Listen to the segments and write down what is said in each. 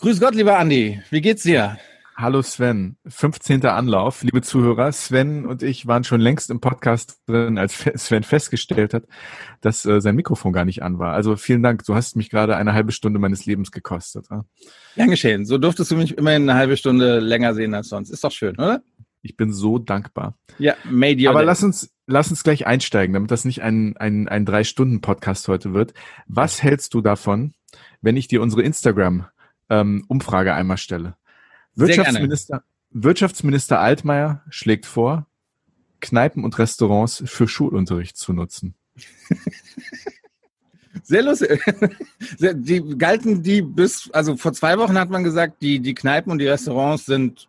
Grüß Gott, lieber Andi. Wie geht's dir? Hallo Sven, 15. Anlauf, liebe Zuhörer. Sven und ich waren schon längst im Podcast drin, als Sven festgestellt hat, dass äh, sein Mikrofon gar nicht an war. Also vielen Dank, du hast mich gerade eine halbe Stunde meines Lebens gekostet. Ja? Gern geschehen. So durftest du mich immerhin eine halbe Stunde länger sehen als sonst. Ist doch schön, oder? Ich bin so dankbar. Ja, made Aber lass uns, lass uns gleich einsteigen, damit das nicht ein, ein, ein Drei-Stunden-Podcast heute wird. Was hältst du davon, wenn ich dir unsere Instagram-Umfrage ähm, einmal stelle? Wirtschaftsminister, Wirtschaftsminister Altmaier schlägt vor, Kneipen und Restaurants für Schulunterricht zu nutzen. Sehr lustig. Die galten die bis, also vor zwei Wochen hat man gesagt, die, die Kneipen und die Restaurants sind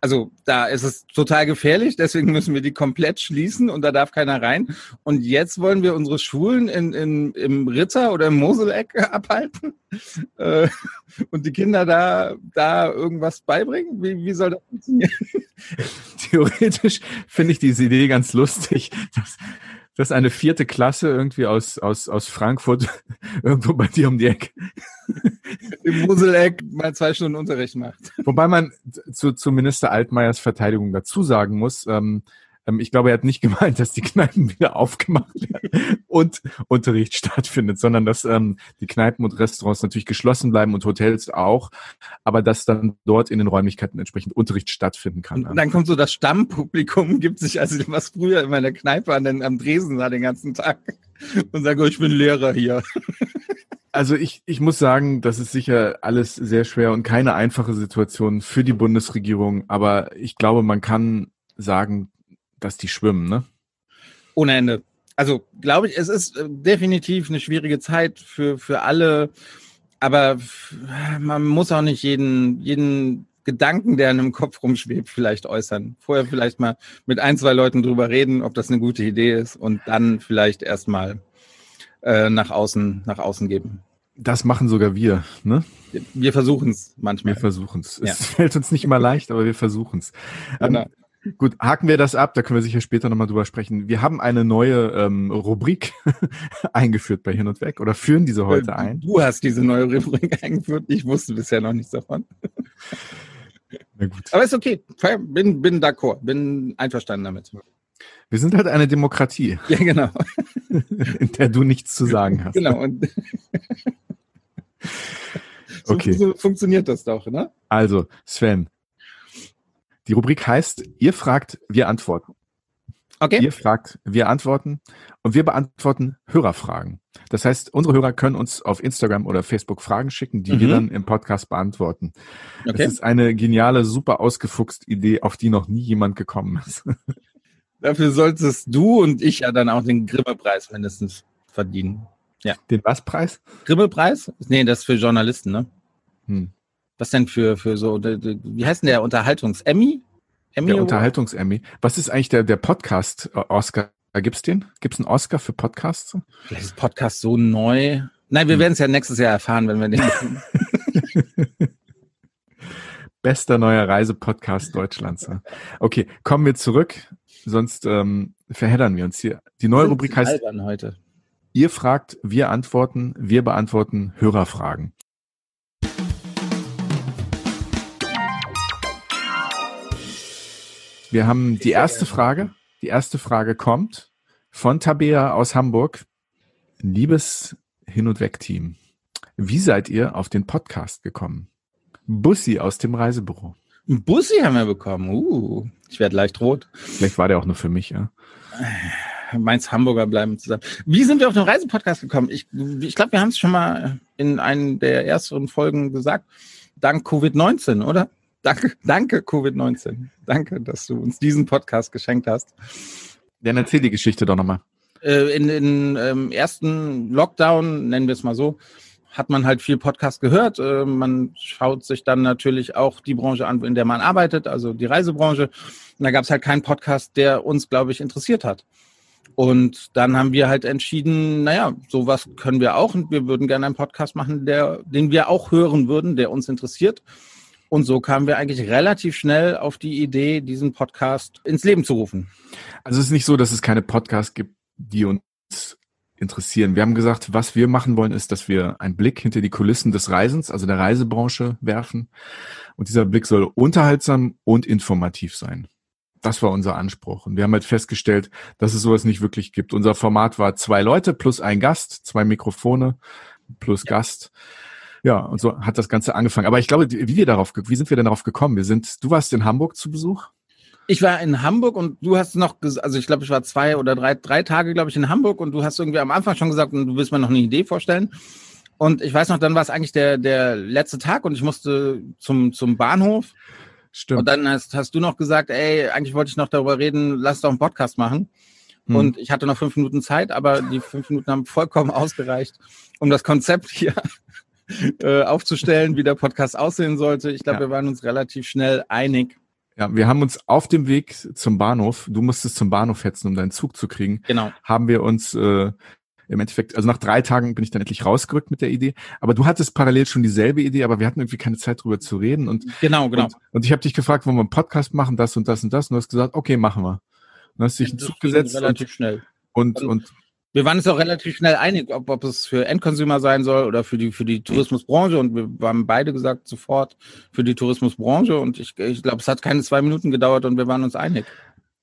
also da ist es total gefährlich, deswegen müssen wir die komplett schließen und da darf keiner rein. Und jetzt wollen wir unsere Schulen in, in, im Ritter oder im Moseleck abhalten äh, und die Kinder da, da irgendwas beibringen. Wie, wie soll das funktionieren? Theoretisch finde ich diese Idee ganz lustig, dass dass eine vierte Klasse irgendwie aus, aus, aus Frankfurt irgendwo bei dir um die Ecke im Moseleck mal zwei Stunden Unterricht macht. Wobei man zu, zu Minister Altmaiers Verteidigung dazu sagen muss, ähm, ich glaube, er hat nicht gemeint, dass die Kneipen wieder aufgemacht werden und Unterricht stattfindet, sondern dass ähm, die Kneipen und Restaurants natürlich geschlossen bleiben und Hotels auch, aber dass dann dort in den Räumlichkeiten entsprechend Unterricht stattfinden kann. Und dann kommt so das Stammpublikum, gibt sich also was früher in meiner Kneipe an den, am Dresen da den ganzen Tag und sagt, oh, ich bin Lehrer hier. Also ich, ich muss sagen, das ist sicher alles sehr schwer und keine einfache Situation für die Bundesregierung, aber ich glaube, man kann sagen, dass die schwimmen, ne? Ohne Ende. Also glaube ich, es ist äh, definitiv eine schwierige Zeit für, für alle, aber man muss auch nicht jeden, jeden Gedanken, der in einem Kopf rumschwebt, vielleicht äußern. Vorher vielleicht mal mit ein, zwei Leuten drüber reden, ob das eine gute Idee ist und dann vielleicht erstmal äh, nach außen, nach außen geben. Das machen sogar wir, ne? Wir versuchen es manchmal. Wir versuchen es. Ja. Es fällt uns nicht immer leicht, aber wir versuchen es. Genau. Ähm, Gut, haken wir das ab, da können wir sicher später nochmal drüber sprechen. Wir haben eine neue ähm, Rubrik eingeführt bei Hin und Weg oder führen diese heute äh, ein. Du hast diese neue Rubrik eingeführt, ich wusste bisher noch nichts davon. Na gut. Aber ist okay, bin, bin d'accord, bin einverstanden damit. Wir sind halt eine Demokratie. Ja, genau. in der du nichts zu sagen hast. Genau. Und so, okay. so funktioniert das doch, ne? Also, Sven, die Rubrik heißt, ihr fragt, wir antworten. Okay. Ihr fragt, wir antworten und wir beantworten Hörerfragen. Das heißt, unsere Hörer können uns auf Instagram oder Facebook Fragen schicken, die mhm. wir dann im Podcast beantworten. Okay. Das ist eine geniale, super ausgefuchst Idee, auf die noch nie jemand gekommen ist. Dafür solltest du und ich ja dann auch den Grimme-Preis mindestens verdienen. Ja. Den was Preis? Grimme-Preis? Nee, das ist für Journalisten, ne? Hm. Was denn für, für so, wie heißt denn der Unterhaltungs-Emmy? Emmy der Unterhaltungs-Emmy. Was ist eigentlich der, der Podcast-Oscar? Gibt's den? Gibt's einen Oscar für Podcasts? Vielleicht ist Podcast so neu. Nein, wir hm. werden es ja nächstes Jahr erfahren, wenn wir den. Bester neuer Reisepodcast Deutschlands. Okay, kommen wir zurück, sonst ähm, verheddern wir uns hier. Die neue Rubrik heißt. Heute. Ihr fragt, wir antworten, wir beantworten Hörerfragen. Wir haben die erste Frage. Die erste Frage kommt von Tabea aus Hamburg. Liebes Hin- und Weg-Team, wie seid ihr auf den Podcast gekommen? Bussi aus dem Reisebüro. Bussi haben wir bekommen. Uh, ich werde leicht rot. Vielleicht war der auch nur für mich, ja. Mainz Hamburger bleiben zusammen. Wie sind wir auf den Reisepodcast gekommen? Ich, ich glaube, wir haben es schon mal in einem der ersten Folgen gesagt. Dank Covid-19, oder? Danke, danke Covid-19. Danke, dass du uns diesen Podcast geschenkt hast. Dann erzähl die Geschichte doch nochmal. Äh, in den ähm, ersten Lockdown, nennen wir es mal so, hat man halt viel Podcast gehört. Äh, man schaut sich dann natürlich auch die Branche an, in der man arbeitet, also die Reisebranche. Und da gab es halt keinen Podcast, der uns, glaube ich, interessiert hat. Und dann haben wir halt entschieden, naja, sowas können wir auch und wir würden gerne einen Podcast machen, der, den wir auch hören würden, der uns interessiert. Und so kamen wir eigentlich relativ schnell auf die Idee, diesen Podcast ins Leben zu rufen. Also es ist nicht so, dass es keine Podcasts gibt, die uns interessieren. Wir haben gesagt, was wir machen wollen, ist, dass wir einen Blick hinter die Kulissen des Reisens, also der Reisebranche, werfen. Und dieser Blick soll unterhaltsam und informativ sein. Das war unser Anspruch. Und wir haben halt festgestellt, dass es sowas nicht wirklich gibt. Unser Format war zwei Leute plus ein Gast, zwei Mikrofone plus ja. Gast. Ja, und so hat das Ganze angefangen. Aber ich glaube, wie wir darauf, wie sind wir denn darauf gekommen? Wir sind, du warst in Hamburg zu Besuch? Ich war in Hamburg und du hast noch, also ich glaube, ich war zwei oder drei, drei Tage, glaube ich, in Hamburg und du hast irgendwie am Anfang schon gesagt, du willst mir noch eine Idee vorstellen. Und ich weiß noch, dann war es eigentlich der, der letzte Tag und ich musste zum, zum Bahnhof. Stimmt. Und dann hast, hast du noch gesagt, ey, eigentlich wollte ich noch darüber reden, lass doch einen Podcast machen. Hm. Und ich hatte noch fünf Minuten Zeit, aber die fünf Minuten haben vollkommen ausgereicht, um das Konzept hier äh, aufzustellen, wie der Podcast aussehen sollte. Ich glaube, ja. wir waren uns relativ schnell einig. Ja, wir haben uns auf dem Weg zum Bahnhof, du musstest zum Bahnhof hetzen, um deinen Zug zu kriegen. Genau. Haben wir uns äh, im Endeffekt, also nach drei Tagen bin ich dann endlich rausgerückt mit der Idee. Aber du hattest parallel schon dieselbe Idee, aber wir hatten irgendwie keine Zeit drüber zu reden. Und genau, genau. Und, und ich habe dich gefragt, wollen wir einen Podcast machen, das und das und das, und du hast gesagt, okay, machen wir. Und hast dich einen Zug gesetzt. Relativ und, schnell. Und, und, und wir waren uns auch relativ schnell einig, ob, ob es für Endconsumer sein soll oder für die, für die Tourismusbranche. Und wir haben beide gesagt, sofort für die Tourismusbranche. Und ich, ich glaube, es hat keine zwei Minuten gedauert und wir waren uns einig.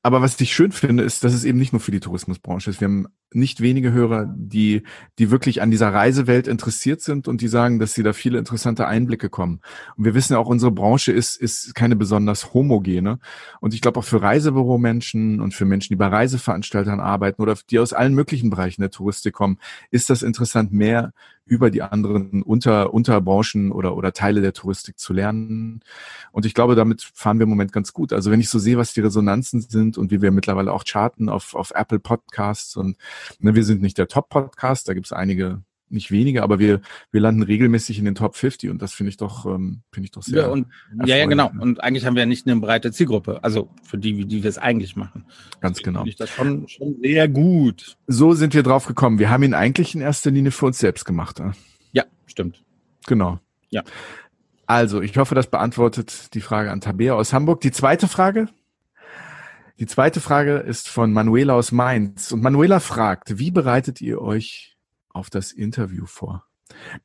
Aber was ich schön finde, ist, dass es eben nicht nur für die Tourismusbranche ist. Wir haben nicht wenige Hörer, die, die wirklich an dieser Reisewelt interessiert sind und die sagen, dass sie da viele interessante Einblicke kommen. Und wir wissen ja auch, unsere Branche ist, ist keine besonders homogene. Und ich glaube auch für Reisebüromenschen und für Menschen, die bei Reiseveranstaltern arbeiten oder die aus allen möglichen Bereichen der Touristik kommen, ist das interessant, mehr über die anderen Unter, Unterbranchen oder, oder Teile der Touristik zu lernen. Und ich glaube, damit fahren wir im Moment ganz gut. Also wenn ich so sehe, was die Resonanzen sind und wie wir mittlerweile auch charten auf, auf Apple Podcasts und wir sind nicht der Top-Podcast, da gibt es einige nicht wenige, aber wir, wir landen regelmäßig in den Top 50 und das finde ich doch, ähm, finde ich doch sehr. Ja, und, ja, ja, genau. Und eigentlich haben wir ja nicht eine breite Zielgruppe, also für die, die wir es eigentlich machen. Ganz Deswegen genau. Finde ich das schon, schon sehr gut. So sind wir drauf gekommen. Wir haben ihn eigentlich in erster Linie für uns selbst gemacht. Ja, ja stimmt. Genau. Ja. Also, ich hoffe, das beantwortet die Frage an Tabea aus Hamburg. Die zweite Frage, die zweite Frage ist von Manuela aus Mainz. Und Manuela fragt, wie bereitet ihr euch auf das Interview vor.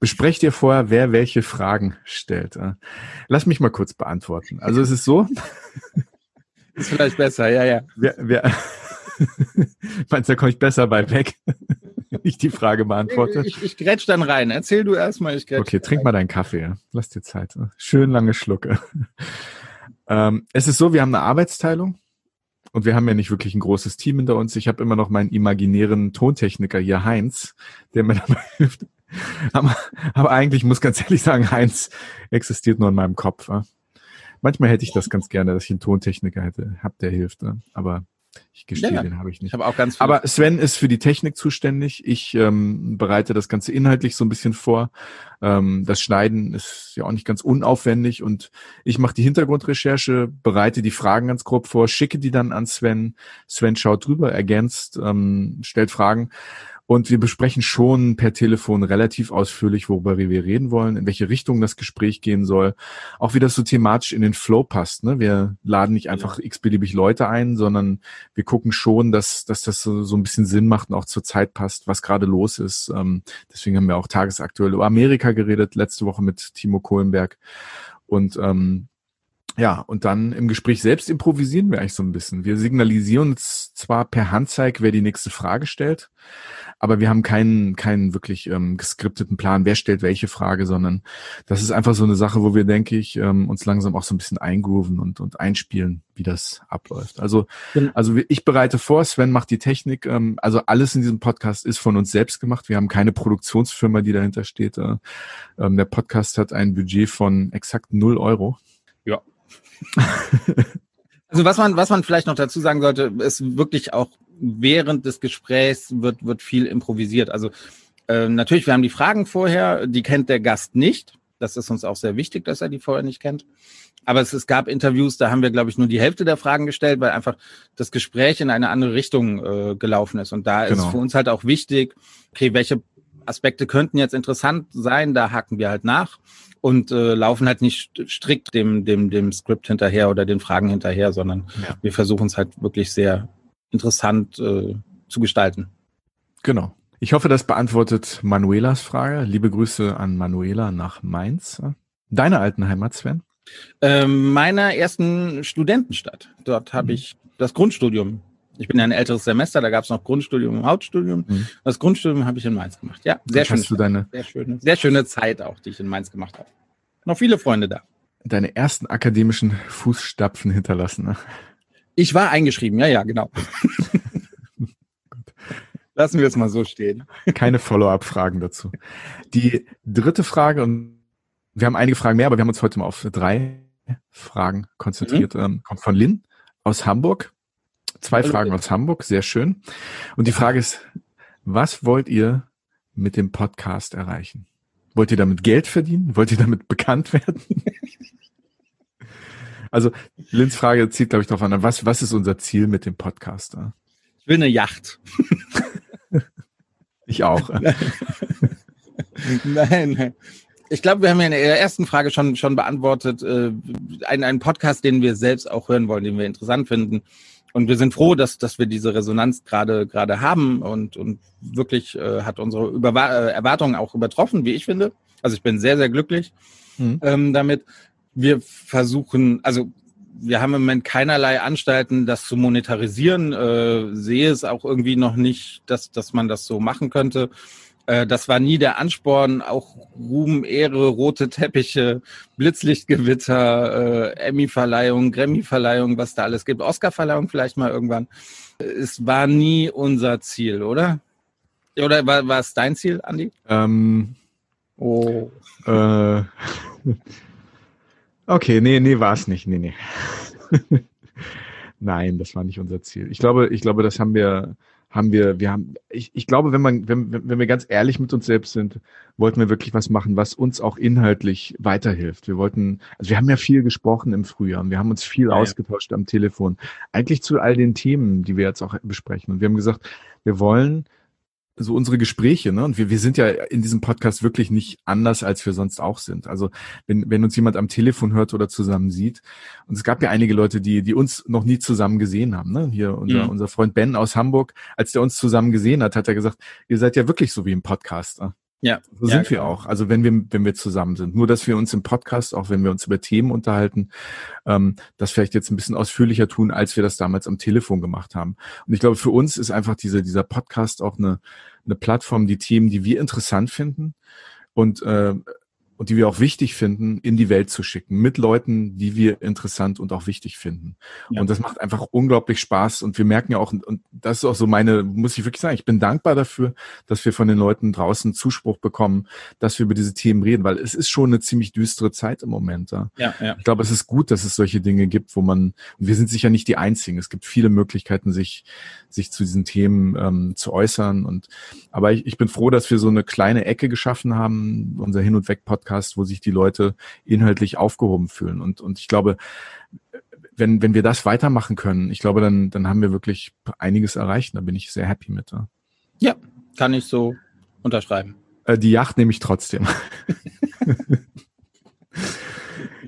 Besprecht ihr vorher, wer welche Fragen stellt. Lass mich mal kurz beantworten. Also es ist so. Ist vielleicht besser, ja, ja. Wer, wer, meinst du, da komme ich besser bei weg? ich die Frage beantworte. Ich, ich grätsch dann rein. Erzähl du erstmal, ich grätsch Okay, trink rein. mal deinen Kaffee. Lass dir Zeit. Schön lange Schlucke. Ähm, es ist so, wir haben eine Arbeitsteilung. Und wir haben ja nicht wirklich ein großes Team hinter uns. Ich habe immer noch meinen imaginären Tontechniker hier, Heinz, der mir dabei hilft. Aber, aber eigentlich muss ganz ehrlich sagen, Heinz existiert nur in meinem Kopf. Manchmal hätte ich das ganz gerne, dass ich einen Tontechniker hätte, hab der hilft. Aber ich gestehe, ja, den habe ich nicht. Ich auch ganz viel Aber Sven ist für die Technik zuständig. Ich ähm, bereite das Ganze inhaltlich so ein bisschen vor. Ähm, das Schneiden ist ja auch nicht ganz unaufwendig und ich mache die Hintergrundrecherche, bereite die Fragen ganz grob vor, schicke die dann an Sven. Sven schaut drüber, ergänzt, ähm, stellt Fragen und wir besprechen schon per Telefon relativ ausführlich, worüber wir reden wollen, in welche Richtung das Gespräch gehen soll. Auch wie das so thematisch in den Flow passt. Ne? Wir laden nicht einfach x-beliebig Leute ein, sondern wir gucken schon, dass, dass das so, so ein bisschen Sinn macht und auch zur Zeit passt, was gerade los ist. Ähm, deswegen haben wir auch tagesaktuell über Amerika geredet, letzte Woche mit Timo Kohlenberg. Und ähm, ja, und dann im Gespräch selbst improvisieren wir eigentlich so ein bisschen. Wir signalisieren uns zwar per Handzeig, wer die nächste Frage stellt, aber wir haben keinen, keinen wirklich ähm, geskripteten Plan, wer stellt welche Frage, sondern das ist einfach so eine Sache, wo wir, denke ich, ähm, uns langsam auch so ein bisschen eingrooven und, und einspielen, wie das abläuft. Also, also ich bereite vor, Sven macht die Technik, ähm, also alles in diesem Podcast ist von uns selbst gemacht. Wir haben keine Produktionsfirma, die dahinter steht. Äh, ähm, der Podcast hat ein Budget von exakt null Euro. Ja. also was man, was man vielleicht noch dazu sagen sollte, ist wirklich auch während des Gesprächs wird, wird viel improvisiert. Also äh, natürlich, wir haben die Fragen vorher, die kennt der Gast nicht. Das ist uns auch sehr wichtig, dass er die vorher nicht kennt. Aber es, es gab Interviews, da haben wir, glaube ich, nur die Hälfte der Fragen gestellt, weil einfach das Gespräch in eine andere Richtung äh, gelaufen ist. Und da genau. ist für uns halt auch wichtig, okay, welche Aspekte könnten jetzt interessant sein, da haken wir halt nach und äh, laufen halt nicht strikt dem, dem, dem Skript hinterher oder den Fragen hinterher, sondern ja. wir versuchen es halt wirklich sehr interessant äh, zu gestalten. Genau. Ich hoffe, das beantwortet Manuelas Frage. Liebe Grüße an Manuela nach Mainz. Deine alten Heimat, Sven? Ähm, meiner ersten Studentenstadt. Dort habe mhm. ich das Grundstudium. Ich bin ja ein älteres Semester, da gab es noch Grundstudium und Hauptstudium. Mhm. Das Grundstudium habe ich in Mainz gemacht. Ja, sehr schön. Sehr schöne, sehr schöne Zeit auch, die ich in Mainz gemacht habe. Noch viele Freunde da. Deine ersten akademischen Fußstapfen hinterlassen. Ne? Ich war eingeschrieben, ja, ja, genau. Lassen wir es mal so stehen. Keine Follow-up-Fragen dazu. Die dritte Frage, und wir haben einige Fragen mehr, aber wir haben uns heute mal auf drei Fragen konzentriert, mhm. ähm, kommt von Lynn aus Hamburg. Zwei Hallo. Fragen aus Hamburg, sehr schön. Und die Frage ist, was wollt ihr mit dem Podcast erreichen? Wollt ihr damit Geld verdienen? Wollt ihr damit bekannt werden? also, Lins Frage zieht, glaube ich, darauf an, was, was ist unser Ziel mit dem Podcast? Ich will eine Yacht. ich auch. nein, nein. Ich glaube, wir haben ja in der ersten Frage schon, schon beantwortet, äh, einen, einen Podcast, den wir selbst auch hören wollen, den wir interessant finden. Und wir sind froh, dass, dass wir diese Resonanz gerade gerade haben und, und wirklich äh, hat unsere Über äh, Erwartungen auch übertroffen, wie ich finde. Also ich bin sehr, sehr glücklich mhm. ähm, damit. Wir versuchen, also wir haben im Moment keinerlei Anstalten, das zu monetarisieren. Äh, sehe es auch irgendwie noch nicht, dass, dass man das so machen könnte. Äh, das war nie der Ansporn. Auch Ruhm, Ehre, rote Teppiche, Blitzlichtgewitter, äh, Emmy-Verleihung, Grammy-Verleihung, was da alles gibt. Oscar-Verleihung vielleicht mal irgendwann. Es war nie unser Ziel, oder? Oder war, war es dein Ziel, Andi? Ähm, oh. Äh, okay, nee, nee, war es nicht. Nee, nee. Nein, das war nicht unser Ziel. Ich glaube, ich glaube, das haben wir, haben wir, wir haben, ich, ich glaube, wenn man, wenn, wenn wir ganz ehrlich mit uns selbst sind, wollten wir wirklich was machen, was uns auch inhaltlich weiterhilft. Wir wollten, also wir haben ja viel gesprochen im Frühjahr und wir haben uns viel ja, ausgetauscht ja. am Telefon. Eigentlich zu all den Themen, die wir jetzt auch besprechen. Und wir haben gesagt, wir wollen so unsere Gespräche, ne? Und wir, wir sind ja in diesem Podcast wirklich nicht anders, als wir sonst auch sind. Also wenn, wenn uns jemand am Telefon hört oder zusammen sieht, und es gab ja einige Leute, die, die uns noch nie zusammen gesehen haben, ne? Hier unser, mhm. unser Freund Ben aus Hamburg, als der uns zusammen gesehen hat, hat er gesagt, ihr seid ja wirklich so wie im Podcast. Ne? Ja. So sind ja, wir auch. Also wenn wir, wenn wir zusammen sind. Nur, dass wir uns im Podcast, auch wenn wir uns über Themen unterhalten, ähm, das vielleicht jetzt ein bisschen ausführlicher tun, als wir das damals am Telefon gemacht haben. Und ich glaube, für uns ist einfach diese, dieser Podcast auch eine, eine Plattform, die Themen, die wir interessant finden und äh, und die wir auch wichtig finden, in die Welt zu schicken, mit Leuten, die wir interessant und auch wichtig finden. Ja. Und das macht einfach unglaublich Spaß. Und wir merken ja auch, und das ist auch so meine, muss ich wirklich sagen, ich bin dankbar dafür, dass wir von den Leuten draußen Zuspruch bekommen, dass wir über diese Themen reden, weil es ist schon eine ziemlich düstere Zeit im Moment. Ja, ja. Ich glaube, es ist gut, dass es solche Dinge gibt, wo man, wir sind sicher nicht die Einzigen. Es gibt viele Möglichkeiten, sich, sich zu diesen Themen ähm, zu äußern. Und aber ich, ich bin froh, dass wir so eine kleine Ecke geschaffen haben, unser Hin- und Weg-Podcast Podcast, wo sich die Leute inhaltlich aufgehoben fühlen. Und, und ich glaube, wenn, wenn wir das weitermachen können, ich glaube, dann, dann haben wir wirklich einiges erreicht. Da bin ich sehr happy mit. Ja, ja kann ich so unterschreiben. Äh, die Yacht nehme ich trotzdem.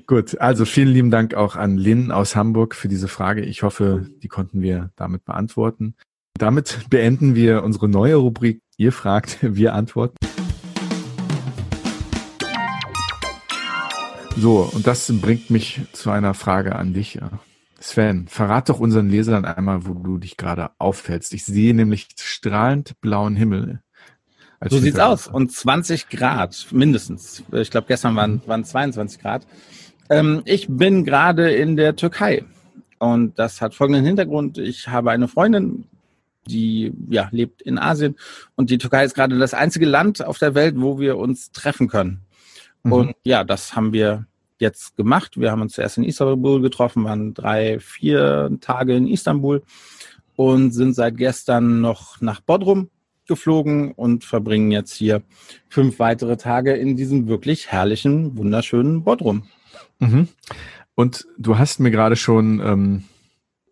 Gut, also vielen lieben Dank auch an Lynn aus Hamburg für diese Frage. Ich hoffe, die konnten wir damit beantworten. Damit beenden wir unsere neue Rubrik. Ihr fragt, wir antworten. So, und das bringt mich zu einer Frage an dich. Sven, verrat doch unseren Lesern einmal, wo du dich gerade aufhältst. Ich sehe nämlich strahlend blauen Himmel. So sieht's aus. Und 20 Grad mindestens. Ich glaube, gestern waren, waren 22 Grad. Ähm, ich bin gerade in der Türkei. Und das hat folgenden Hintergrund. Ich habe eine Freundin, die ja, lebt in Asien. Und die Türkei ist gerade das einzige Land auf der Welt, wo wir uns treffen können. Mhm. Und ja, das haben wir jetzt gemacht. Wir haben uns zuerst in Istanbul getroffen, waren drei, vier Tage in Istanbul und sind seit gestern noch nach Bodrum geflogen und verbringen jetzt hier fünf weitere Tage in diesem wirklich herrlichen, wunderschönen Bodrum. Mhm. Und du hast mir gerade schon ähm,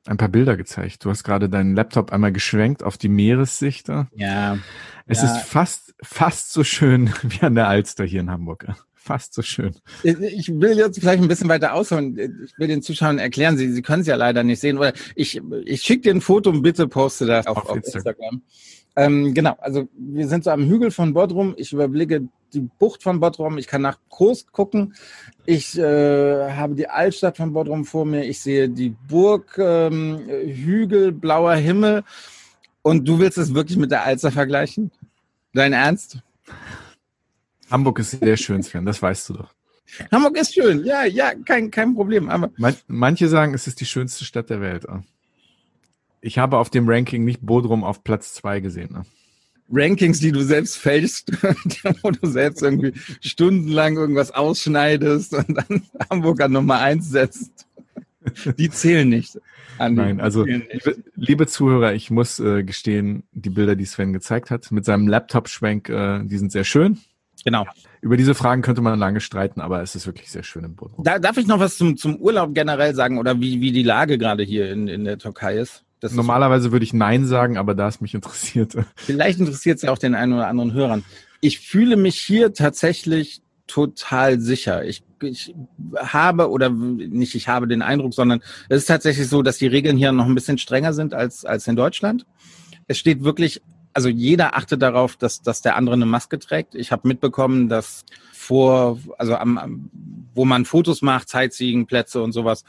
ein paar Bilder gezeigt. Du hast gerade deinen Laptop einmal geschwenkt auf die Meeressicht. Ja. Es ja. ist fast, fast so schön wie an der Alster hier in Hamburg. Fast so schön. Ich will jetzt vielleicht ein bisschen weiter ausholen. Ich will den Zuschauern erklären, Sie, Sie können es ja leider nicht sehen. Oder ich, ich schicke dir ein Foto und bitte poste das auf, auf, auf Instagram. Instagram. Ähm, genau, also wir sind so am Hügel von Bodrum. Ich überblicke die Bucht von Bodrum. Ich kann nach Kurs gucken. Ich äh, habe die Altstadt von Bodrum vor mir. Ich sehe die Burg, ähm, Hügel, blauer Himmel. Und du willst es wirklich mit der Alster vergleichen? Dein Ernst? Hamburg ist sehr schön, Sven, das weißt du doch. Hamburg ist schön, ja, ja, kein, kein Problem. Aber Man, manche sagen, es ist die schönste Stadt der Welt. Ich habe auf dem Ranking nicht Bodrum auf Platz zwei gesehen. Ne? Rankings, die du selbst fälschst, wo du selbst irgendwie stundenlang irgendwas ausschneidest und dann Hamburg an Nummer eins setzt. Die zählen nicht. Andi, Nein, also liebe, liebe, Zuhörer, ich muss äh, gestehen, die Bilder, die Sven gezeigt hat, mit seinem Laptop-Schwenk, äh, die sind sehr schön. Genau. Über diese Fragen könnte man lange streiten, aber es ist wirklich sehr schön im Boden. Da, darf ich noch was zum, zum Urlaub generell sagen oder wie, wie die Lage gerade hier in, in der Türkei ist? Das Normalerweise würde ich Nein sagen, aber da es mich interessiert. Vielleicht interessiert es ja auch den einen oder anderen Hörern. Ich fühle mich hier tatsächlich total sicher. Ich, ich habe oder nicht ich habe den Eindruck, sondern es ist tatsächlich so, dass die Regeln hier noch ein bisschen strenger sind als, als in Deutschland. Es steht wirklich also jeder achtet darauf, dass, dass der andere eine Maske trägt. Ich habe mitbekommen, dass vor, also am, wo man Fotos macht, Sightseeing-Plätze und sowas,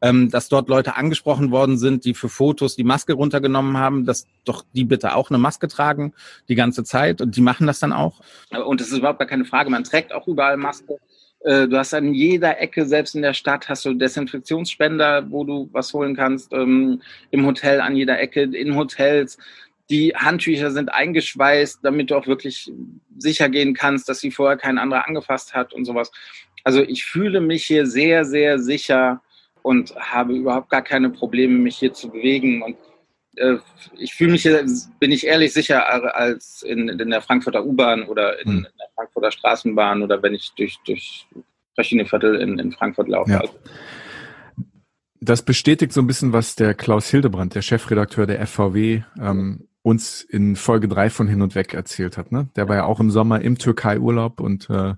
ähm, dass dort Leute angesprochen worden sind, die für Fotos die Maske runtergenommen haben, dass doch die bitte auch eine Maske tragen die ganze Zeit und die machen das dann auch. Und das ist überhaupt gar keine Frage. Man trägt auch überall Maske. Äh, du hast an jeder Ecke, selbst in der Stadt, hast du Desinfektionsspender, wo du was holen kannst. Ähm, Im Hotel an jeder Ecke, in Hotels. Die Handtücher sind eingeschweißt, damit du auch wirklich sicher gehen kannst, dass sie vorher kein anderer angefasst hat und sowas. Also ich fühle mich hier sehr, sehr sicher und habe überhaupt gar keine Probleme, mich hier zu bewegen. Und äh, ich fühle mich hier, bin ich ehrlich, sicher als in, in der Frankfurter U-Bahn oder in, hm. in, der Frankfurter Straßenbahn oder wenn ich durch, durch verschiedene Viertel in, in Frankfurt laufe. Ja. Also, das bestätigt so ein bisschen, was der Klaus Hildebrand, der Chefredakteur der FVW, ähm, uns in Folge drei von Hin und Weg erzählt hat. Ne? Der war ja auch im Sommer im Türkei-Urlaub und äh,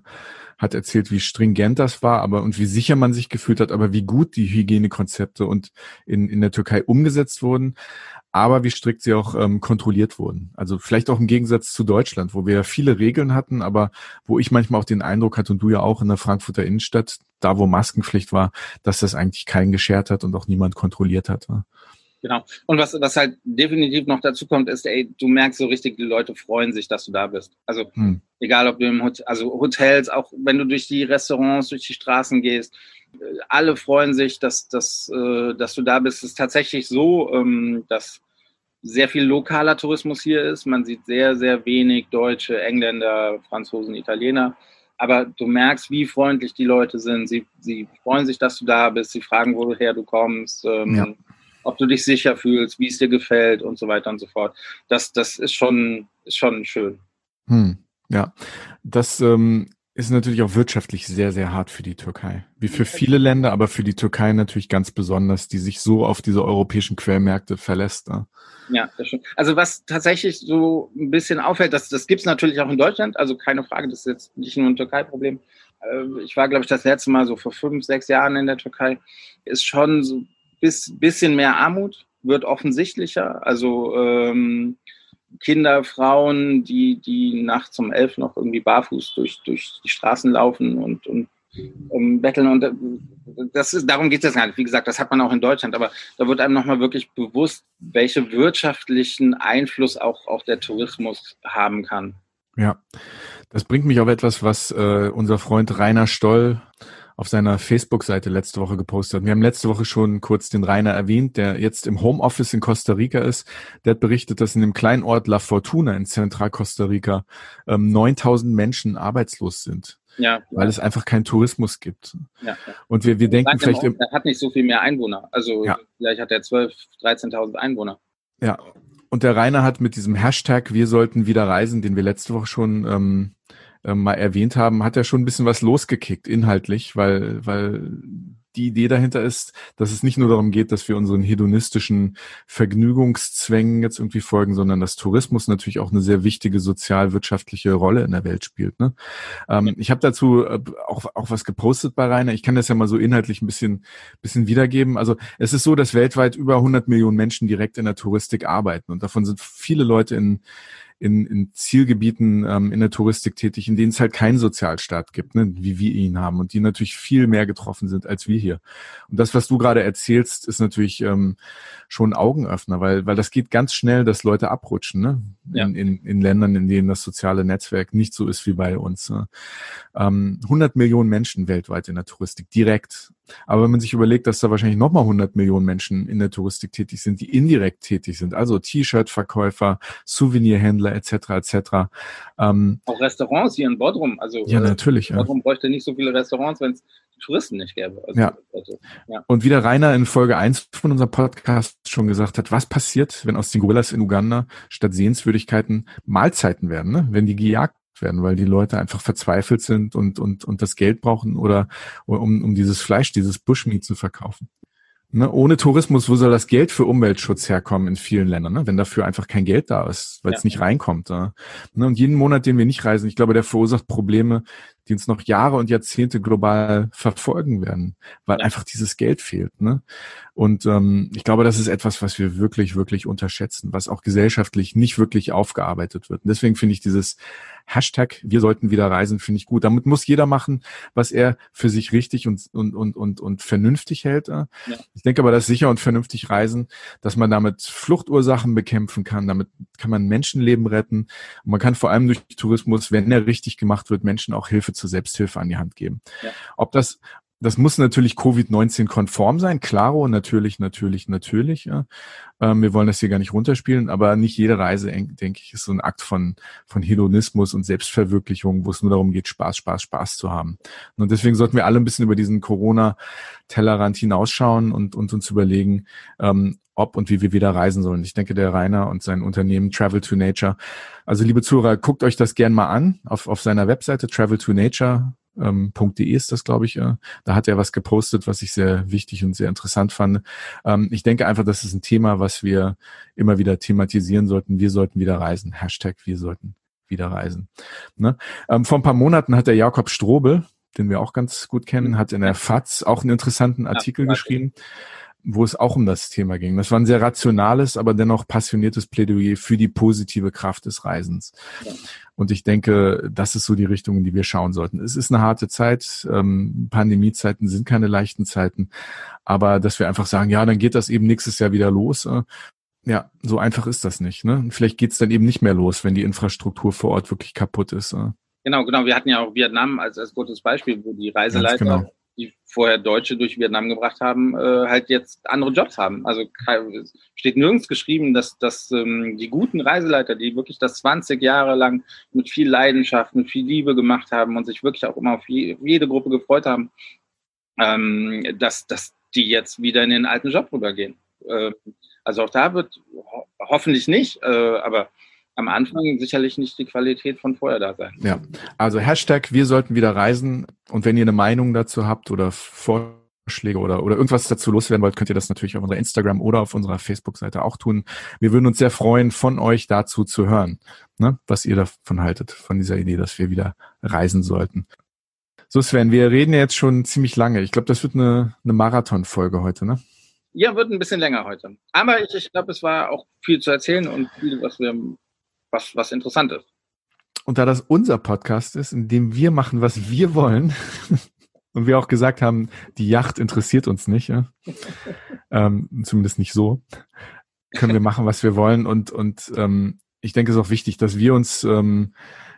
hat erzählt, wie stringent das war, aber und wie sicher man sich gefühlt hat, aber wie gut die Hygienekonzepte und in, in der Türkei umgesetzt wurden, aber wie strikt sie auch ähm, kontrolliert wurden. Also vielleicht auch im Gegensatz zu Deutschland, wo wir ja viele Regeln hatten, aber wo ich manchmal auch den Eindruck hatte und du ja auch in der Frankfurter Innenstadt, da wo Maskenpflicht war, dass das eigentlich keinen geschert hat und auch niemand kontrolliert hat. Ne? Genau. Und was, was halt definitiv noch dazu kommt, ist, ey, du merkst so richtig, die Leute freuen sich, dass du da bist. Also hm. egal, ob du im Hotel, also Hotels, auch wenn du durch die Restaurants, durch die Straßen gehst, alle freuen sich, dass, dass, äh, dass du da bist. Es ist tatsächlich so, ähm, dass sehr viel lokaler Tourismus hier ist. Man sieht sehr, sehr wenig Deutsche, Engländer, Franzosen, Italiener. Aber du merkst, wie freundlich die Leute sind. Sie, sie freuen sich, dass du da bist. Sie fragen, woher du kommst. Ähm, ja ob du dich sicher fühlst, wie es dir gefällt und so weiter und so fort. Das, das ist schon, ist schon schön. Hm, ja, das ähm, ist natürlich auch wirtschaftlich sehr, sehr hart für die Türkei. Wie für viele Länder, aber für die Türkei natürlich ganz besonders, die sich so auf diese europäischen Quellmärkte verlässt. Ne? Ja, das stimmt. Also was tatsächlich so ein bisschen auffällt, das, das gibt es natürlich auch in Deutschland, also keine Frage, das ist jetzt nicht nur ein Türkei-Problem. Äh, ich war, glaube ich, das letzte Mal so vor fünf, sechs Jahren in der Türkei. Ist schon so bis, bisschen mehr Armut wird offensichtlicher. Also ähm, Kinder, Frauen, die, die nachts um elf noch irgendwie barfuß durch, durch die Straßen laufen und, und um, betteln. Und äh, das ist, darum geht es gar nicht. Wie gesagt, das hat man auch in Deutschland, aber da wird einem nochmal wirklich bewusst, welche wirtschaftlichen Einfluss auch, auch der Tourismus haben kann. Ja, das bringt mich auf etwas, was äh, unser Freund Rainer Stoll auf seiner Facebook-Seite letzte Woche gepostet. Wir haben letzte Woche schon kurz den Rainer erwähnt, der jetzt im Homeoffice in Costa Rica ist. Der hat berichtet, dass in dem kleinen Ort La Fortuna in Zentral-Costa Rica ähm, 9000 Menschen arbeitslos sind. Ja, weil es einfach keinen Tourismus gibt. Ja, ja. Und wir, wir denken vielleicht. Auch, er hat nicht so viel mehr Einwohner. Also ja. vielleicht hat er 12.000, 13.000 Einwohner. Ja. Und der Rainer hat mit diesem Hashtag Wir sollten wieder reisen, den wir letzte Woche schon ähm, äh, mal erwähnt haben, hat er schon ein bisschen was losgekickt, inhaltlich, weil, weil die Idee dahinter ist, dass es nicht nur darum geht, dass wir unseren hedonistischen Vergnügungszwängen jetzt irgendwie folgen, sondern dass Tourismus natürlich auch eine sehr wichtige sozialwirtschaftliche Rolle in der Welt spielt. Ne? Ähm, ich habe dazu äh, auch, auch was gepostet bei Rainer. Ich kann das ja mal so inhaltlich ein bisschen, bisschen wiedergeben. Also es ist so, dass weltweit über 100 Millionen Menschen direkt in der Touristik arbeiten und davon sind viele Leute in in, in Zielgebieten ähm, in der Touristik tätig, in denen es halt keinen Sozialstaat gibt, ne, wie wir ihn haben und die natürlich viel mehr getroffen sind als wir hier. Und das, was du gerade erzählst, ist natürlich ähm, schon Augenöffner, weil, weil das geht ganz schnell, dass Leute abrutschen, ne? Ja. In, in, in Ländern, in denen das soziale Netzwerk nicht so ist wie bei uns. Ne? Ähm, 100 Millionen Menschen weltweit in der Touristik, direkt. Aber wenn man sich überlegt, dass da wahrscheinlich nochmal 100 Millionen Menschen in der Touristik tätig sind, die indirekt tätig sind, also T-Shirt-Verkäufer, Souvenirhändler etc. etc. Ähm, Auch Restaurants hier in Bodrum. Also ja, natürlich. Bodrum ja. bräuchte nicht so viele Restaurants, wenn es Touristen nicht gäbe. Also, ja. Also, ja. Und wie der Rainer in Folge 1 von unserem Podcast schon gesagt hat, was passiert, wenn aus den Gorillas in Uganda statt Sehenswürdigkeiten Mahlzeiten werden, ne? wenn die gejagt werden, weil die Leute einfach verzweifelt sind und, und, und das Geld brauchen oder um, um dieses Fleisch, dieses Bushmeat zu verkaufen. Ne, ohne Tourismus, wo soll das Geld für Umweltschutz herkommen in vielen Ländern, ne? wenn dafür einfach kein Geld da ist, weil es nicht reinkommt. Ne? Und jeden Monat, den wir nicht reisen, ich glaube, der verursacht Probleme, die uns noch Jahre und Jahrzehnte global verfolgen werden, weil einfach dieses Geld fehlt. Ne? Und ähm, ich glaube, das ist etwas, was wir wirklich, wirklich unterschätzen, was auch gesellschaftlich nicht wirklich aufgearbeitet wird. Und deswegen finde ich dieses Hashtag, wir sollten wieder reisen, finde ich gut. Damit muss jeder machen, was er für sich richtig und, und, und, und, und vernünftig hält. Ja. Ich denke aber, dass sicher und vernünftig reisen, dass man damit Fluchtursachen bekämpfen kann, damit kann man Menschenleben retten. Und man kann vor allem durch Tourismus, wenn er richtig gemacht wird, Menschen auch Hilfe zur Selbsthilfe an die Hand geben. Ja. Ob das das muss natürlich Covid-19-konform sein. Klaro, natürlich, natürlich, natürlich. Ja. Ähm, wir wollen das hier gar nicht runterspielen, aber nicht jede Reise, denke ich, ist so ein Akt von, von Hedonismus und Selbstverwirklichung, wo es nur darum geht, Spaß, Spaß, Spaß zu haben. Und deswegen sollten wir alle ein bisschen über diesen Corona-Tellerrand hinausschauen und, und uns überlegen, ähm, ob und wie wir wieder reisen sollen. Ich denke, der Rainer und sein Unternehmen Travel to Nature. Also liebe Zuhörer, guckt euch das gern mal an auf, auf seiner Webseite Travel to Nature ähm, .de ist das, glaube ich. Äh, da hat er was gepostet, was ich sehr wichtig und sehr interessant fand. Ähm, ich denke einfach, das ist ein Thema, was wir immer wieder thematisieren sollten. Wir sollten wieder reisen. Hashtag wir sollten wieder reisen. Ne? Ähm, vor ein paar Monaten hat der Jakob Strobel, den wir auch ganz gut kennen, hat in der FAZ auch einen interessanten Artikel ja, geschrieben wo es auch um das Thema ging. Das war ein sehr rationales, aber dennoch passioniertes Plädoyer für die positive Kraft des Reisens. Und ich denke, das ist so die Richtung, in die wir schauen sollten. Es ist eine harte Zeit. Ähm, Pandemiezeiten sind keine leichten Zeiten. Aber dass wir einfach sagen, ja, dann geht das eben nächstes Jahr wieder los. Äh, ja, so einfach ist das nicht. Ne? vielleicht geht es dann eben nicht mehr los, wenn die Infrastruktur vor Ort wirklich kaputt ist. Äh. Genau, genau. Wir hatten ja auch Vietnam als, als gutes Beispiel, wo die Reiseleiter genau die vorher Deutsche durch Vietnam gebracht haben, äh, halt jetzt andere Jobs haben. Also steht nirgends geschrieben, dass, dass ähm, die guten Reiseleiter, die wirklich das 20 Jahre lang mit viel Leidenschaft, mit viel Liebe gemacht haben und sich wirklich auch immer auf je, jede Gruppe gefreut haben, ähm, dass, dass die jetzt wieder in den alten Job rübergehen. Äh, also auch da wird ho hoffentlich nicht, äh, aber am Anfang sicherlich nicht die Qualität von vorher da sein. Ja, also Hashtag, wir sollten wieder reisen. Und wenn ihr eine Meinung dazu habt oder Vorschläge oder, oder irgendwas dazu loswerden wollt, könnt ihr das natürlich auf unserer Instagram oder auf unserer Facebook-Seite auch tun. Wir würden uns sehr freuen, von euch dazu zu hören, ne, was ihr davon haltet, von dieser Idee, dass wir wieder reisen sollten. So Sven, wir reden ja jetzt schon ziemlich lange. Ich glaube, das wird eine, eine Marathon-Folge heute, ne? Ja, wird ein bisschen länger heute. Aber ich, ich glaube, es war auch viel zu erzählen und viel, was wir was, was interessant ist. Und da das unser Podcast ist, in dem wir machen, was wir wollen, und wir auch gesagt haben, die Yacht interessiert uns nicht, ja? ähm, zumindest nicht so, können wir machen, was wir wollen. Und, und ähm, ich denke, es ist auch wichtig, dass wir uns, ähm,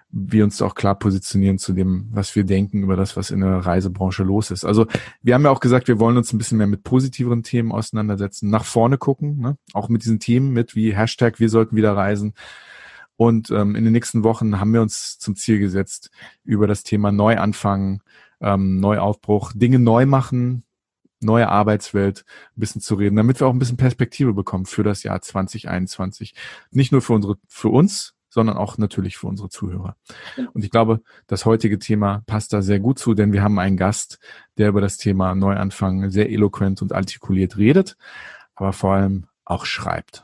wir uns auch klar positionieren zu dem, was wir denken über das, was in der Reisebranche los ist. Also wir haben ja auch gesagt, wir wollen uns ein bisschen mehr mit positiveren Themen auseinandersetzen, nach vorne gucken, ne? auch mit diesen Themen mit wie Hashtag, wir sollten wieder reisen, und ähm, in den nächsten Wochen haben wir uns zum Ziel gesetzt, über das Thema Neuanfangen, ähm, Neuaufbruch, Dinge neu machen, neue Arbeitswelt ein bisschen zu reden, damit wir auch ein bisschen Perspektive bekommen für das Jahr 2021. Nicht nur für unsere, für uns, sondern auch natürlich für unsere Zuhörer. Und ich glaube, das heutige Thema passt da sehr gut zu, denn wir haben einen Gast, der über das Thema Neuanfang sehr eloquent und artikuliert redet, aber vor allem auch schreibt.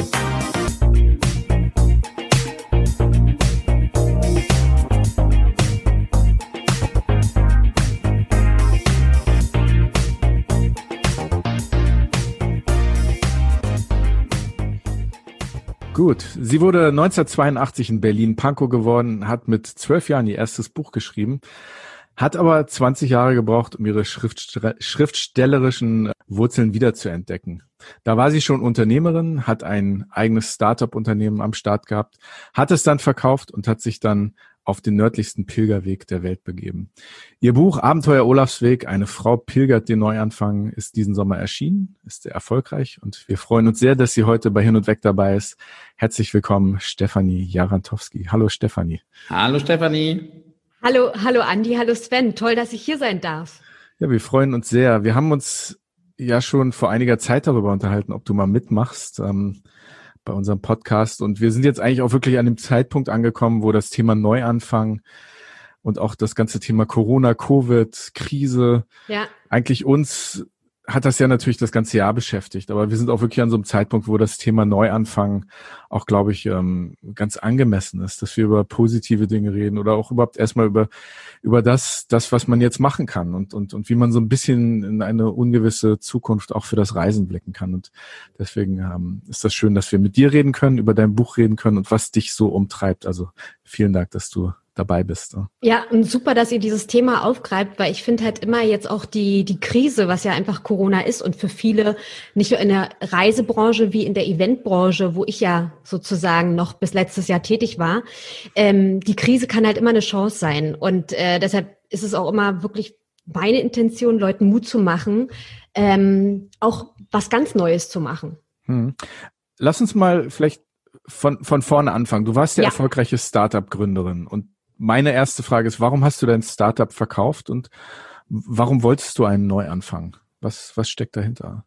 Gut, sie wurde 1982 in Berlin Pankow geworden, hat mit zwölf Jahren ihr erstes Buch geschrieben, hat aber 20 Jahre gebraucht, um ihre schriftstellerischen Wurzeln wiederzuentdecken. Da war sie schon Unternehmerin, hat ein eigenes Startup-Unternehmen am Start gehabt, hat es dann verkauft und hat sich dann auf den nördlichsten Pilgerweg der Welt begeben. Ihr Buch Abenteuer Olafsweg, eine Frau pilgert den Neuanfang, ist diesen Sommer erschienen, ist sehr erfolgreich und wir freuen uns sehr, dass sie heute bei Hin und Weg dabei ist. Herzlich willkommen, Stefanie Jarantowski. Hallo Stefanie. Hallo Stefanie. Hallo, hallo Andi, hallo Sven. Toll, dass ich hier sein darf. Ja, wir freuen uns sehr. Wir haben uns ja schon vor einiger Zeit darüber unterhalten, ob du mal mitmachst ähm, bei unserem Podcast. Und wir sind jetzt eigentlich auch wirklich an dem Zeitpunkt angekommen, wo das Thema Neuanfang und auch das ganze Thema Corona, Covid, Krise ja. eigentlich uns hat das ja natürlich das ganze Jahr beschäftigt, aber wir sind auch wirklich an so einem Zeitpunkt, wo das Thema Neuanfang auch, glaube ich, ähm, ganz angemessen ist, dass wir über positive Dinge reden oder auch überhaupt erstmal über, über das, das, was man jetzt machen kann und, und, und wie man so ein bisschen in eine ungewisse Zukunft auch für das Reisen blicken kann. Und deswegen ähm, ist das schön, dass wir mit dir reden können, über dein Buch reden können und was dich so umtreibt. Also vielen Dank, dass du dabei bist. Ja, und super, dass ihr dieses Thema aufgreift, weil ich finde halt immer jetzt auch die, die Krise, was ja einfach Corona ist und für viele, nicht nur in der Reisebranche wie in der Eventbranche, wo ich ja sozusagen noch bis letztes Jahr tätig war, ähm, die Krise kann halt immer eine Chance sein. Und äh, deshalb ist es auch immer wirklich meine Intention, Leuten Mut zu machen, ähm, auch was ganz Neues zu machen. Hm. Lass uns mal vielleicht von, von vorne anfangen. Du warst ja, ja. erfolgreiche Startup-Gründerin und meine erste Frage ist, warum hast du dein Startup verkauft und warum wolltest du einen Neuanfang? Was, was steckt dahinter?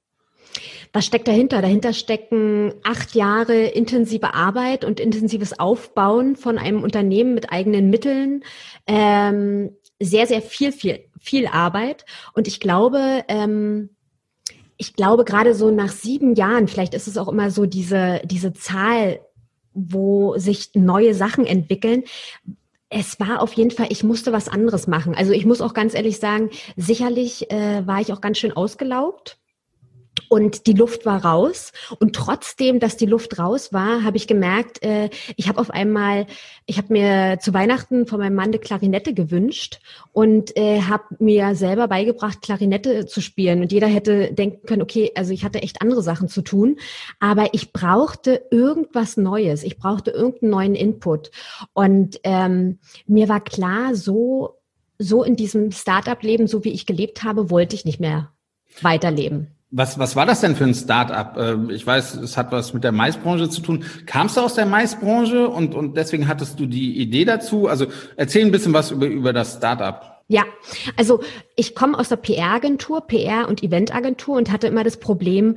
Was steckt dahinter? Dahinter stecken acht Jahre intensive Arbeit und intensives Aufbauen von einem Unternehmen mit eigenen Mitteln. Ähm, sehr, sehr viel, viel, viel Arbeit. Und ich glaube, ähm, ich glaube gerade so nach sieben Jahren, vielleicht ist es auch immer so diese, diese Zahl, wo sich neue Sachen entwickeln, es war auf jeden Fall, ich musste was anderes machen. Also ich muss auch ganz ehrlich sagen, sicherlich äh, war ich auch ganz schön ausgelaugt und die Luft war raus. Und trotzdem, dass die Luft raus war, habe ich gemerkt, äh, ich habe auf einmal, ich habe mir zu Weihnachten von meinem Mann eine Klarinette gewünscht und äh, habe mir selber beigebracht, Klarinette zu spielen. Und jeder hätte denken können, okay, also ich hatte echt andere Sachen zu tun, aber ich brauchte irgendwas Neues. Ich brauchte irgendeinen neuen Input. Und ähm, mir war klar, so so in diesem Startup-Leben, so wie ich gelebt habe, wollte ich nicht mehr weiterleben. Was, was war das denn für ein Start-up? Ähm, ich weiß, es hat was mit der Maisbranche zu tun. Kamst du aus der Maisbranche und, und deswegen hattest du die Idee dazu? Also erzähl ein bisschen was über, über das Start-up. Ja, also ich komme aus der PR-Agentur, PR- und Event-Agentur und hatte immer das Problem,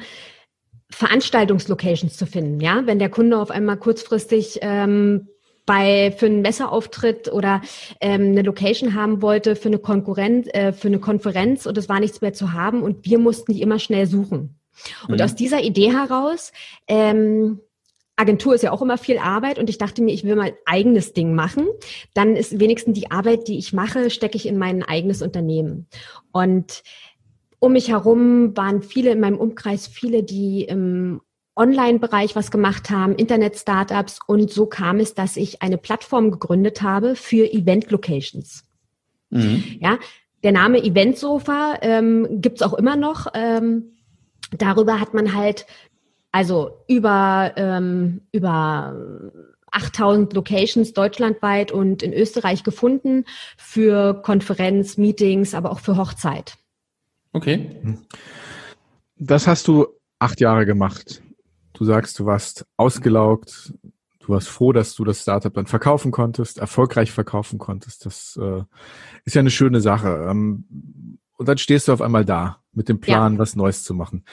Veranstaltungslocations zu finden. Ja, wenn der Kunde auf einmal kurzfristig ähm, bei für einen Messerauftritt oder ähm, eine Location haben wollte für eine Konkurrenz, äh, für eine Konferenz und es war nichts mehr zu haben und wir mussten die immer schnell suchen. Und mhm. aus dieser Idee heraus, ähm, Agentur ist ja auch immer viel Arbeit und ich dachte mir, ich will mal eigenes Ding machen. Dann ist wenigstens die Arbeit, die ich mache, stecke ich in mein eigenes Unternehmen. Und um mich herum waren viele in meinem Umkreis, viele, die im Online-Bereich was gemacht haben, Internet-Startups und so kam es, dass ich eine Plattform gegründet habe für Event-Locations. Mhm. Ja, der Name Eventsofa ähm, gibt es auch immer noch. Ähm, darüber hat man halt also über, ähm, über 8000 Locations deutschlandweit und in Österreich gefunden für Konferenz, Meetings, aber auch für Hochzeit. Okay. Das hast du acht Jahre gemacht. Du sagst, du warst ausgelaugt, du warst froh, dass du das Startup dann verkaufen konntest, erfolgreich verkaufen konntest. Das äh, ist ja eine schöne Sache. Ähm, und dann stehst du auf einmal da mit dem Plan, ja. was Neues zu machen.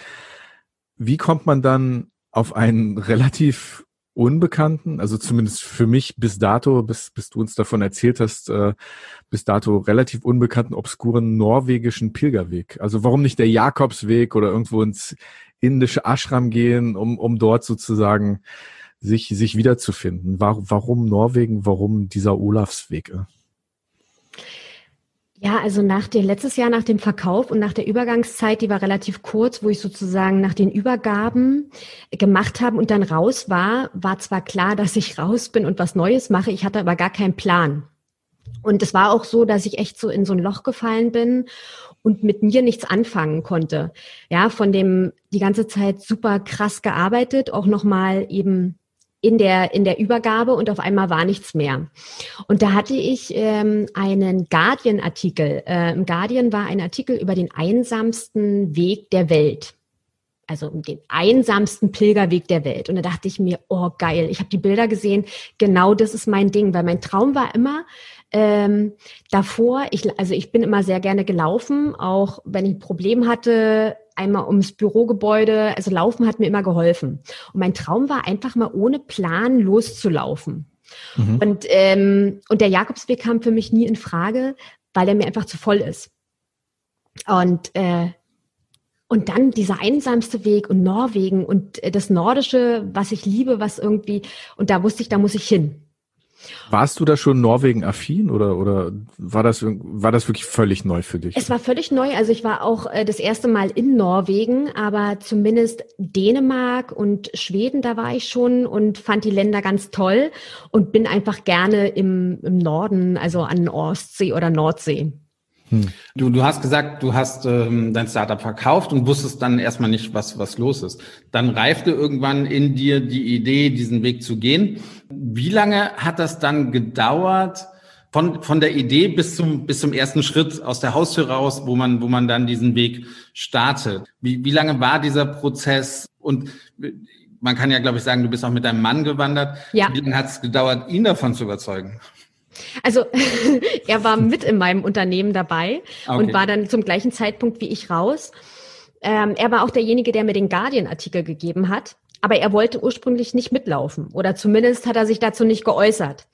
Wie kommt man dann auf einen relativ unbekannten, also zumindest für mich bis dato, bis, bis du uns davon erzählt hast, äh, bis dato relativ unbekannten, obskuren norwegischen Pilgerweg. Also warum nicht der Jakobsweg oder irgendwo ins indische Ashram gehen, um, um dort sozusagen sich, sich wiederzufinden? Warum, Norwegen? Warum dieser Olafsweg? Ja, also nach dem, letztes Jahr nach dem Verkauf und nach der Übergangszeit, die war relativ kurz, wo ich sozusagen nach den Übergaben gemacht habe und dann raus war, war zwar klar, dass ich raus bin und was Neues mache, ich hatte aber gar keinen Plan. Und es war auch so, dass ich echt so in so ein Loch gefallen bin und mit mir nichts anfangen konnte. Ja, von dem die ganze Zeit super krass gearbeitet, auch nochmal eben in der, in der Übergabe und auf einmal war nichts mehr. Und da hatte ich ähm, einen Guardian-Artikel. Äh, Im Guardian war ein Artikel über den einsamsten Weg der Welt. Also den einsamsten Pilgerweg der Welt. Und da dachte ich mir, oh geil, ich habe die Bilder gesehen, genau das ist mein Ding, weil mein Traum war immer, ähm, davor, ich, also ich bin immer sehr gerne gelaufen, auch wenn ich ein Problem hatte, einmal ums Bürogebäude. Also Laufen hat mir immer geholfen. Und mein Traum war einfach mal ohne Plan loszulaufen. Mhm. Und, ähm, und der Jakobsweg kam für mich nie in Frage, weil er mir einfach zu voll ist. Und äh, und dann dieser einsamste Weg und Norwegen und äh, das Nordische, was ich liebe, was irgendwie, und da wusste ich, da muss ich hin. Warst du da schon Norwegen-affin oder, oder war, das, war das wirklich völlig neu für dich? Es war völlig neu. Also ich war auch äh, das erste Mal in Norwegen, aber zumindest Dänemark und Schweden, da war ich schon und fand die Länder ganz toll und bin einfach gerne im, im Norden, also an Ostsee oder Nordsee. Hm. Du, du hast gesagt, du hast ähm, dein Startup verkauft und wusstest dann erstmal nicht, was, was los ist. Dann reifte irgendwann in dir die Idee, diesen Weg zu gehen. Wie lange hat das dann gedauert, von, von der Idee bis zum, bis zum ersten Schritt aus der Haustür raus, wo man, wo man dann diesen Weg startet? Wie, wie lange war dieser Prozess? Und man kann ja, glaube ich, sagen, du bist auch mit deinem Mann gewandert. Ja. Wie lange hat es gedauert, ihn davon zu überzeugen? Also er war mit in meinem Unternehmen dabei okay. und war dann zum gleichen Zeitpunkt wie ich raus. Ähm, er war auch derjenige, der mir den Guardian-Artikel gegeben hat. Aber er wollte ursprünglich nicht mitlaufen oder zumindest hat er sich dazu nicht geäußert.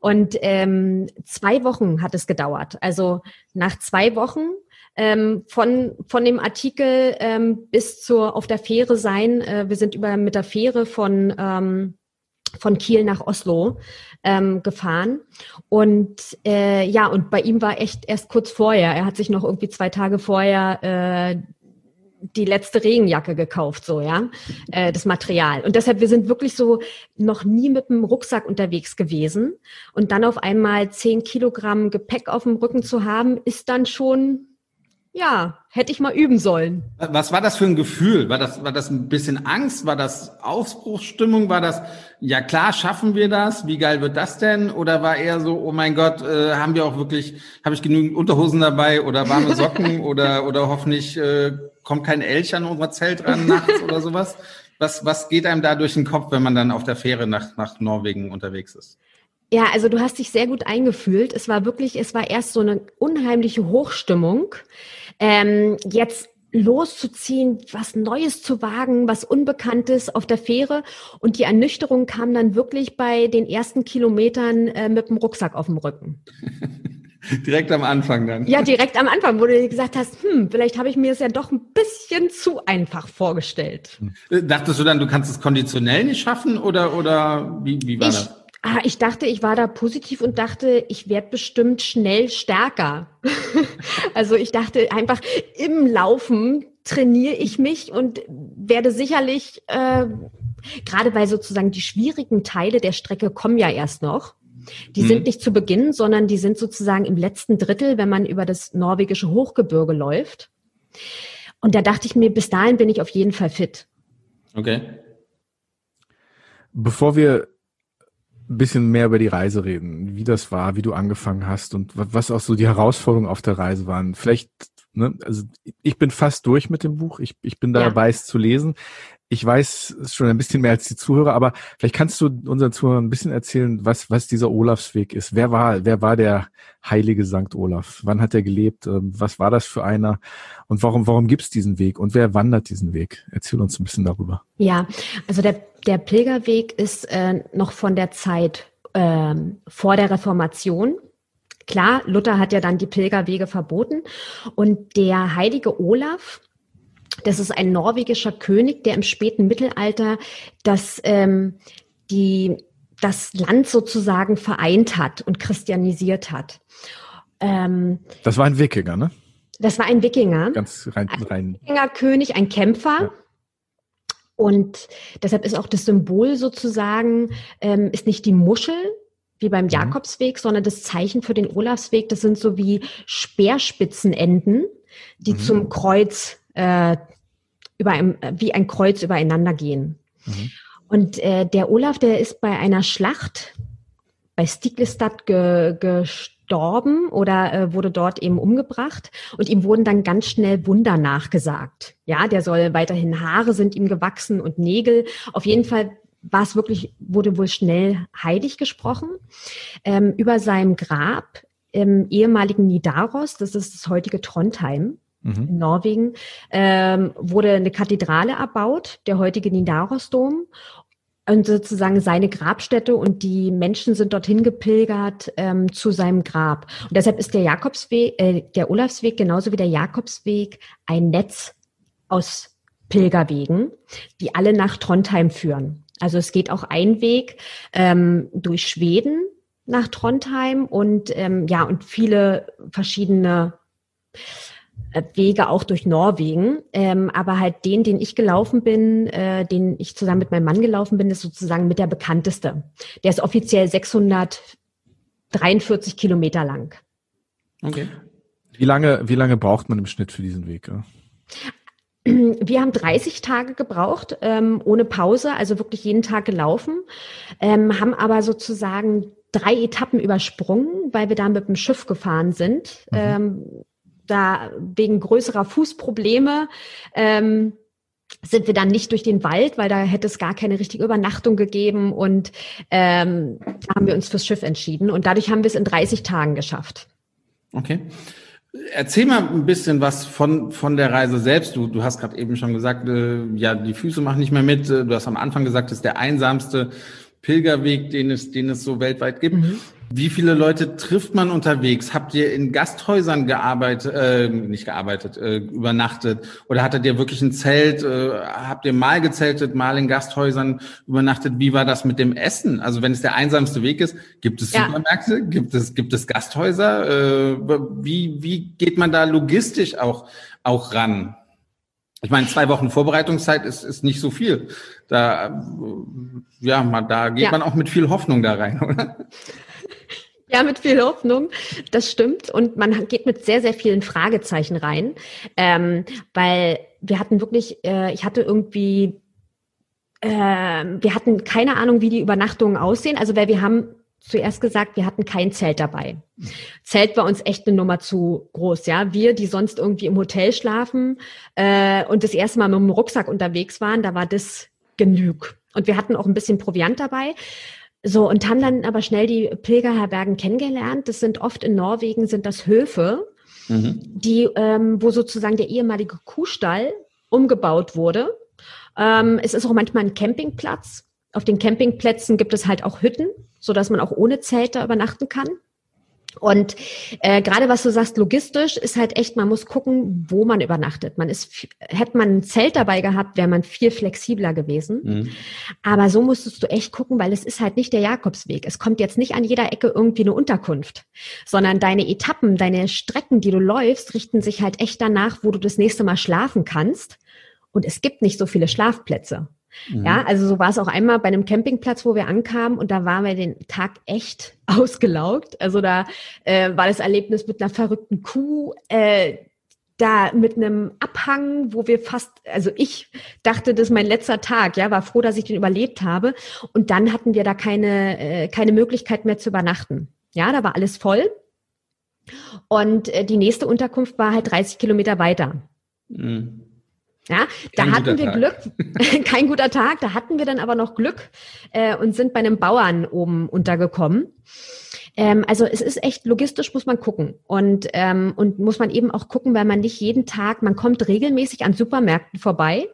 Und ähm, zwei Wochen hat es gedauert. Also nach zwei Wochen ähm, von, von dem Artikel ähm, bis zur auf der Fähre sein. Äh, wir sind über mit der Fähre von ähm, von Kiel nach Oslo ähm, gefahren. Und äh, ja, und bei ihm war echt erst kurz vorher. Er hat sich noch irgendwie zwei Tage vorher äh, die letzte Regenjacke gekauft, so, ja, äh, das Material. Und deshalb, wir sind wirklich so noch nie mit dem Rucksack unterwegs gewesen. Und dann auf einmal zehn Kilogramm Gepäck auf dem Rücken zu haben, ist dann schon ja, hätte ich mal üben sollen. Was war das für ein Gefühl? War das, war das ein bisschen Angst? War das Aufbruchsstimmung? War das, ja klar, schaffen wir das? Wie geil wird das denn? Oder war eher so, oh mein Gott, äh, haben wir auch wirklich, habe ich genügend Unterhosen dabei oder warme Socken oder, oder hoffentlich äh, kommt kein Elch an unser Zelt ran nachts oder sowas? Was, was geht einem da durch den Kopf, wenn man dann auf der Fähre nach, nach Norwegen unterwegs ist? Ja, also du hast dich sehr gut eingefühlt. Es war wirklich, es war erst so eine unheimliche Hochstimmung. Ähm, jetzt loszuziehen, was Neues zu wagen, was Unbekanntes auf der Fähre. Und die Ernüchterung kam dann wirklich bei den ersten Kilometern äh, mit dem Rucksack auf dem Rücken. direkt am Anfang dann. Ja, direkt am Anfang, wo du gesagt hast, hm, vielleicht habe ich mir es ja doch ein bisschen zu einfach vorgestellt. Äh, dachtest du dann, du kannst es konditionell nicht schaffen oder, oder wie, wie war ich, das? Ah, ich dachte, ich war da positiv und dachte, ich werde bestimmt schnell stärker. also ich dachte einfach, im Laufen trainiere ich mich und werde sicherlich, äh, gerade weil sozusagen die schwierigen Teile der Strecke kommen ja erst noch. Die mhm. sind nicht zu Beginn, sondern die sind sozusagen im letzten Drittel, wenn man über das norwegische Hochgebirge läuft. Und da dachte ich mir, bis dahin bin ich auf jeden Fall fit. Okay. Bevor wir ein bisschen mehr über die Reise reden, wie das war, wie du angefangen hast und was auch so die Herausforderungen auf der Reise waren. Vielleicht, ne, also ich bin fast durch mit dem Buch, ich, ich bin da ja. dabei, es zu lesen. ich weiß schon ein bisschen mehr als die Zuhörer, aber vielleicht kannst du unseren Zuhörern ein bisschen erzählen, was, was dieser Olafsweg ist. Wer war, wer war der heilige Sankt Olaf? Wann hat er gelebt? Ähm, was war das für einer? Und warum, warum gibt es diesen Weg? Und wer wandert diesen Weg? Erzähl uns ein bisschen darüber. Ja, also der, der Pilgerweg ist äh, noch von der Zeit ähm, vor der Reformation. Klar, Luther hat ja dann die Pilgerwege verboten. Und der heilige Olaf, das ist ein norwegischer König, der im späten Mittelalter das, ähm, die, das Land sozusagen vereint hat und christianisiert hat. Ähm, das war ein Wikinger, ne? Das war ein Wikinger. Ganz rein. rein. Ein Wikingerkönig, ein Kämpfer. Ja. Und deshalb ist auch das Symbol sozusagen, ähm, ist nicht die Muschel, wie beim mhm. Jakobsweg, sondern das Zeichen für den Olafsweg, das sind so wie Speerspitzenenden, die mhm. zum Kreuz äh, über ein, wie ein Kreuz übereinander gehen. Mhm. Und äh, der Olaf, der ist bei einer Schlacht bei Stiklestad ge, gestorben oder äh, wurde dort eben umgebracht und ihm wurden dann ganz schnell Wunder nachgesagt. Ja, der soll weiterhin Haare sind ihm gewachsen und Nägel. Auf jeden Fall war es wirklich, wurde wohl schnell heilig gesprochen. Ähm, über seinem Grab im ehemaligen Nidaros, das ist das heutige Trondheim, mhm. in Norwegen, ähm, wurde eine Kathedrale erbaut, der heutige Nidarosdom. Und sozusagen seine Grabstätte und die Menschen sind dorthin gepilgert ähm, zu seinem Grab. Und deshalb ist der Jakobsweg, äh, der Olafsweg genauso wie der Jakobsweg ein Netz aus Pilgerwegen, die alle nach Trondheim führen. Also es geht auch ein Weg ähm, durch Schweden nach Trondheim und ähm, ja und viele verschiedene Wege auch durch Norwegen. Ähm, aber halt den, den ich gelaufen bin, äh, den ich zusammen mit meinem Mann gelaufen bin, ist sozusagen mit der bekannteste. Der ist offiziell 643 Kilometer lang. Okay. Wie lange, wie lange braucht man im Schnitt für diesen Weg? Ja? Wir haben 30 Tage gebraucht, ähm, ohne Pause, also wirklich jeden Tag gelaufen, ähm, haben aber sozusagen drei Etappen übersprungen, weil wir da mit dem Schiff gefahren sind. Mhm. Ähm, da wegen größerer Fußprobleme ähm, sind wir dann nicht durch den Wald, weil da hätte es gar keine richtige Übernachtung gegeben und ähm, da haben wir uns fürs Schiff entschieden und dadurch haben wir es in 30 Tagen geschafft. Okay. Erzähl mal ein bisschen was von, von der Reise selbst. Du, du hast gerade eben schon gesagt, äh, ja, die Füße machen nicht mehr mit. Du hast am Anfang gesagt, das ist der einsamste Pilgerweg, den es, den es so weltweit gibt. Mhm. Wie viele Leute trifft man unterwegs? Habt ihr in Gasthäusern gearbeitet, äh, nicht gearbeitet, äh, übernachtet? Oder hattet ihr wirklich ein Zelt? Äh, habt ihr mal gezeltet, mal in Gasthäusern übernachtet? Wie war das mit dem Essen? Also wenn es der einsamste Weg ist, gibt es ja. Supermärkte? Gibt es, gibt es Gasthäuser? Äh, wie, wie geht man da logistisch auch, auch ran? Ich meine, zwei Wochen Vorbereitungszeit ist, ist nicht so viel. Da, ja, man, da geht ja. man auch mit viel Hoffnung da rein, oder? Ja, mit viel Hoffnung, das stimmt. Und man geht mit sehr, sehr vielen Fragezeichen rein, ähm, weil wir hatten wirklich, äh, ich hatte irgendwie, äh, wir hatten keine Ahnung, wie die Übernachtungen aussehen. Also, weil wir haben zuerst gesagt, wir hatten kein Zelt dabei. Zelt war uns echt eine Nummer zu groß, ja. Wir, die sonst irgendwie im Hotel schlafen äh, und das erste Mal mit dem Rucksack unterwegs waren, da war das genug. Und wir hatten auch ein bisschen Proviant dabei. So, und haben dann aber schnell die Pilgerherbergen kennengelernt. Das sind oft in Norwegen, sind das Höfe, mhm. die, ähm, wo sozusagen der ehemalige Kuhstall umgebaut wurde. Ähm, es ist auch manchmal ein Campingplatz. Auf den Campingplätzen gibt es halt auch Hütten, so dass man auch ohne Zelt da übernachten kann. Und äh, gerade was du sagst, logistisch ist halt echt, man muss gucken, wo man übernachtet. Man ist, hätte man ein Zelt dabei gehabt, wäre man viel flexibler gewesen. Mhm. Aber so musstest du echt gucken, weil es ist halt nicht der Jakobsweg. Es kommt jetzt nicht an jeder Ecke irgendwie eine Unterkunft, sondern deine Etappen, deine Strecken, die du läufst, richten sich halt echt danach, wo du das nächste Mal schlafen kannst. Und es gibt nicht so viele Schlafplätze. Mhm. Ja, also so war es auch einmal bei einem Campingplatz, wo wir ankamen und da waren wir den Tag echt ausgelaugt. Also da äh, war das Erlebnis mit einer verrückten Kuh, äh, da mit einem Abhang, wo wir fast, also ich dachte, das ist mein letzter Tag, ja, war froh, dass ich den überlebt habe. Und dann hatten wir da keine, äh, keine Möglichkeit mehr zu übernachten. Ja, da war alles voll. Und äh, die nächste Unterkunft war halt 30 Kilometer weiter. Mhm. Ja, da kein hatten wir Tag. Glück, kein guter Tag, da hatten wir dann aber noch Glück äh, und sind bei einem Bauern oben untergekommen. Ähm, also es ist echt logistisch muss man gucken und ähm, und muss man eben auch gucken, weil man nicht jeden Tag, man kommt regelmäßig an Supermärkten vorbei,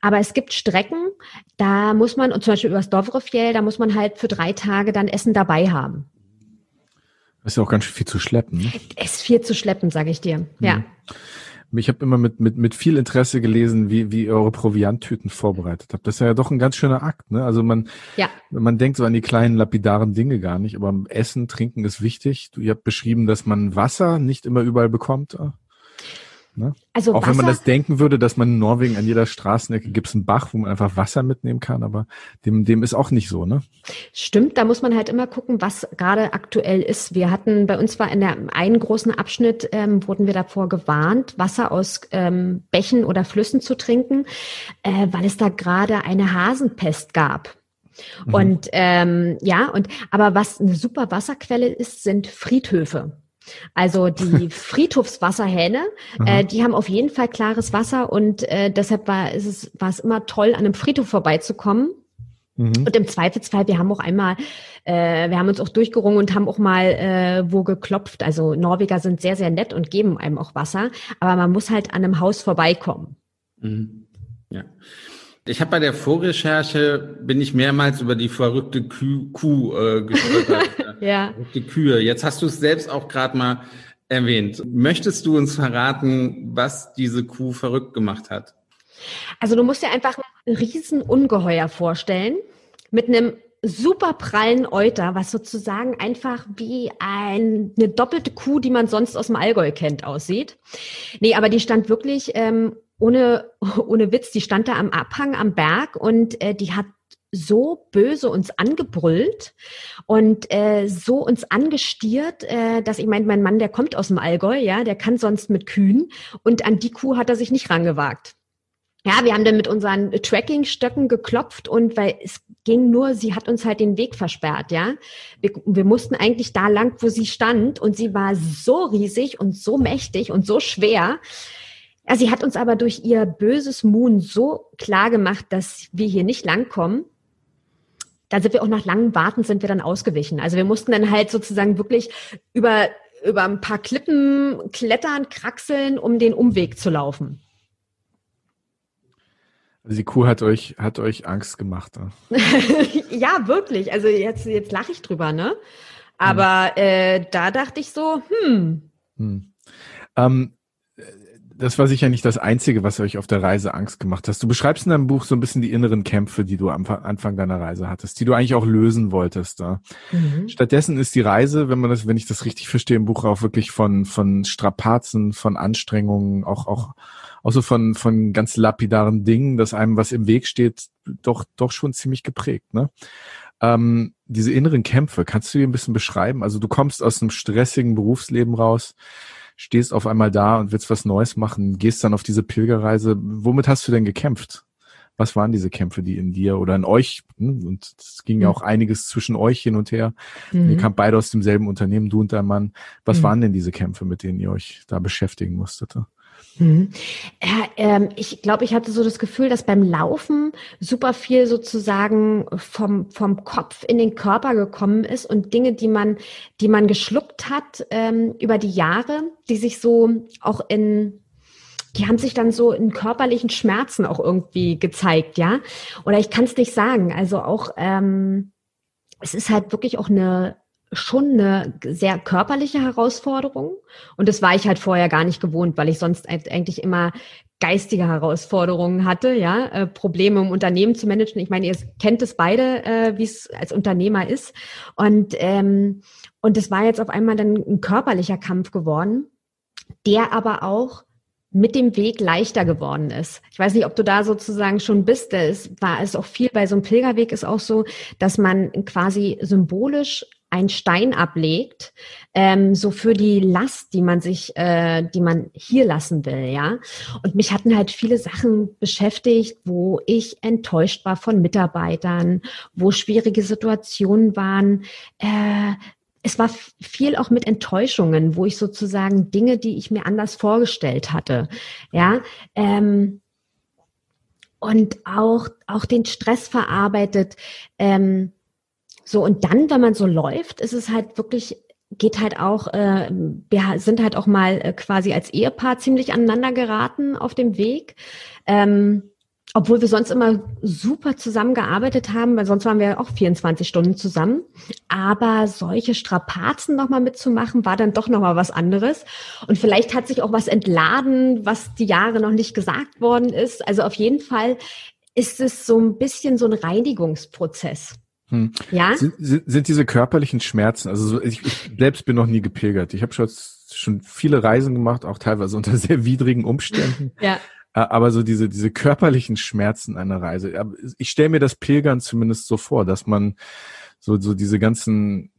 aber es gibt Strecken, da muss man und zum Beispiel übers Dovrefjell, da muss man halt für drei Tage dann Essen dabei haben. Das ist ja auch ganz viel zu schleppen. Ne? Es ist viel zu schleppen, sage ich dir. Ja. Ich habe immer mit, mit, mit viel Interesse gelesen, wie, wie ihr eure Provianttüten vorbereitet habt. Das ist ja doch ein ganz schöner Akt. Ne? Also man, ja. man denkt so an die kleinen lapidaren Dinge gar nicht, aber Essen, Trinken ist wichtig. Du, ihr habt beschrieben, dass man Wasser nicht immer überall bekommt. Ne? Also Auch Wasser, wenn man das denken würde, dass man in Norwegen an jeder Straßenecke gibt es einen Bach, wo man einfach Wasser mitnehmen kann, aber dem, dem ist auch nicht so, ne? Stimmt, da muss man halt immer gucken, was gerade aktuell ist. Wir hatten, bei uns war in der einen großen Abschnitt, ähm, wurden wir davor gewarnt, Wasser aus ähm, Bächen oder Flüssen zu trinken, äh, weil es da gerade eine Hasenpest gab. Mhm. Und ähm, ja, und aber was eine super Wasserquelle ist, sind Friedhöfe. Also die Friedhofswasserhähne, äh, die haben auf jeden Fall klares Wasser und äh, deshalb war, ist es, war es immer toll, an einem Friedhof vorbeizukommen. Mhm. Und im Zweifelsfall, wir haben auch einmal, äh, wir haben uns auch durchgerungen und haben auch mal äh, wo geklopft. Also Norweger sind sehr, sehr nett und geben einem auch Wasser, aber man muss halt an einem Haus vorbeikommen. Mhm. Ja. Ich habe bei der Vorrecherche bin ich mehrmals über die verrückte Kuh, Kuh äh, gestolpert. ja. Verrückte Kühe. Jetzt hast du es selbst auch gerade mal erwähnt. Möchtest du uns verraten, was diese Kuh verrückt gemacht hat? Also du musst dir einfach ein Riesenungeheuer vorstellen mit einem super prallen Euter, was sozusagen einfach wie ein, eine doppelte Kuh, die man sonst aus dem Allgäu kennt, aussieht. Nee, aber die stand wirklich ähm, ohne, ohne Witz, die stand da am Abhang am Berg und äh, die hat so böse uns angebrüllt und äh, so uns angestiert, äh, dass ich meine, mein Mann, der kommt aus dem Allgäu, ja, der kann sonst mit Kühen und an die Kuh hat er sich nicht rangewagt. Ja, wir haben dann mit unseren Tracking-Stöcken geklopft und weil es ging nur, sie hat uns halt den Weg versperrt, ja. Wir, wir mussten eigentlich da lang, wo sie stand und sie war so riesig und so mächtig und so schwer, ja, sie hat uns aber durch ihr böses Moon so klar gemacht, dass wir hier nicht langkommen. Da sind wir auch nach langem Warten sind wir dann ausgewichen. Also wir mussten dann halt sozusagen wirklich über, über ein paar Klippen klettern, kraxeln, um den Umweg zu laufen. Also die Kuh hat euch, hat euch Angst gemacht. Ne? ja, wirklich. Also jetzt, jetzt lache ich drüber, ne? Aber hm. äh, da dachte ich so, hm. hm. Ähm, das war sicher nicht das Einzige, was euch auf der Reise Angst gemacht hast. Du beschreibst in deinem Buch so ein bisschen die inneren Kämpfe, die du am Anfang deiner Reise hattest, die du eigentlich auch lösen wolltest. Da. Mhm. Stattdessen ist die Reise, wenn man das, wenn ich das richtig verstehe, im Buch auch wirklich von, von Strapazen, von Anstrengungen, auch, auch, auch so von, von ganz lapidaren Dingen, dass einem was im Weg steht, doch, doch schon ziemlich geprägt, ne? Ähm, diese inneren Kämpfe, kannst du dir ein bisschen beschreiben? Also du kommst aus einem stressigen Berufsleben raus, stehst auf einmal da und willst was Neues machen, gehst dann auf diese Pilgerreise. Womit hast du denn gekämpft? Was waren diese Kämpfe, die in dir oder in euch, hm, und es ging ja mhm. auch einiges zwischen euch hin und her. Mhm. Ihr kamt beide aus demselben Unternehmen, du und dein Mann. Was mhm. waren denn diese Kämpfe, mit denen ihr euch da beschäftigen musstet? Mhm. Ja, ähm, ich glaube, ich hatte so das Gefühl, dass beim Laufen super viel sozusagen vom, vom Kopf in den Körper gekommen ist und Dinge, die man, die man geschluckt hat ähm, über die Jahre, die sich so auch in die haben sich dann so in körperlichen Schmerzen auch irgendwie gezeigt, ja. Oder ich kann es nicht sagen. Also auch ähm, es ist halt wirklich auch eine schon eine sehr körperliche Herausforderung. Und das war ich halt vorher gar nicht gewohnt, weil ich sonst eigentlich immer geistige Herausforderungen hatte, ja, äh, Probleme im Unternehmen zu managen. Ich meine, ihr kennt es beide, äh, wie es als Unternehmer ist. Und, ähm, und es war jetzt auf einmal dann ein körperlicher Kampf geworden, der aber auch mit dem Weg leichter geworden ist. Ich weiß nicht, ob du da sozusagen schon bist. Es war es auch viel bei so einem Pilgerweg ist auch so, dass man quasi symbolisch ein Stein ablegt, ähm, so für die Last, die man sich, äh, die man hier lassen will, ja. Und mich hatten halt viele Sachen beschäftigt, wo ich enttäuscht war von Mitarbeitern, wo schwierige Situationen waren. Äh, es war viel auch mit Enttäuschungen, wo ich sozusagen Dinge, die ich mir anders vorgestellt hatte, ja. Ähm, und auch, auch den Stress verarbeitet. Ähm, so, und dann, wenn man so läuft, ist es halt wirklich, geht halt auch, äh, wir sind halt auch mal äh, quasi als Ehepaar ziemlich aneinander geraten auf dem Weg. Ähm, obwohl wir sonst immer super zusammengearbeitet haben, weil sonst waren wir auch 24 Stunden zusammen. Aber solche Strapazen nochmal mitzumachen, war dann doch nochmal was anderes. Und vielleicht hat sich auch was entladen, was die Jahre noch nicht gesagt worden ist. Also auf jeden Fall ist es so ein bisschen so ein Reinigungsprozess. Hm. Ja? Sind, sind, sind, diese körperlichen Schmerzen, also ich, ich selbst bin noch nie gepilgert. Ich habe schon, schon viele Reisen gemacht, auch teilweise unter sehr widrigen Umständen. ja. Aber so diese, diese körperlichen Schmerzen einer Reise. Ich stelle mir das Pilgern zumindest so vor, dass man so, so diese ganzen,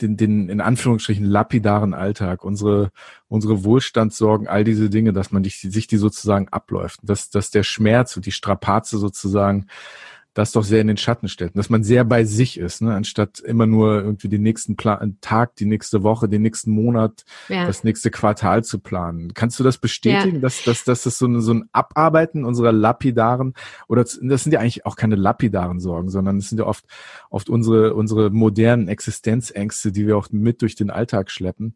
den, den in Anführungsstrichen lapidaren Alltag, unsere, unsere Wohlstandssorgen, all diese Dinge, dass man sich, sich die sozusagen abläuft, dass, dass der Schmerz und die Strapaze sozusagen das doch sehr in den Schatten stellt. Dass man sehr bei sich ist, ne? anstatt immer nur irgendwie den nächsten Plan Tag, die nächste Woche, den nächsten Monat, ja. das nächste Quartal zu planen. Kannst du das bestätigen, ja. dass, dass, dass das so ein, so ein Abarbeiten unserer lapidaren, oder das sind ja eigentlich auch keine lapidaren Sorgen, sondern es sind ja oft, oft unsere, unsere modernen Existenzängste, die wir auch mit durch den Alltag schleppen.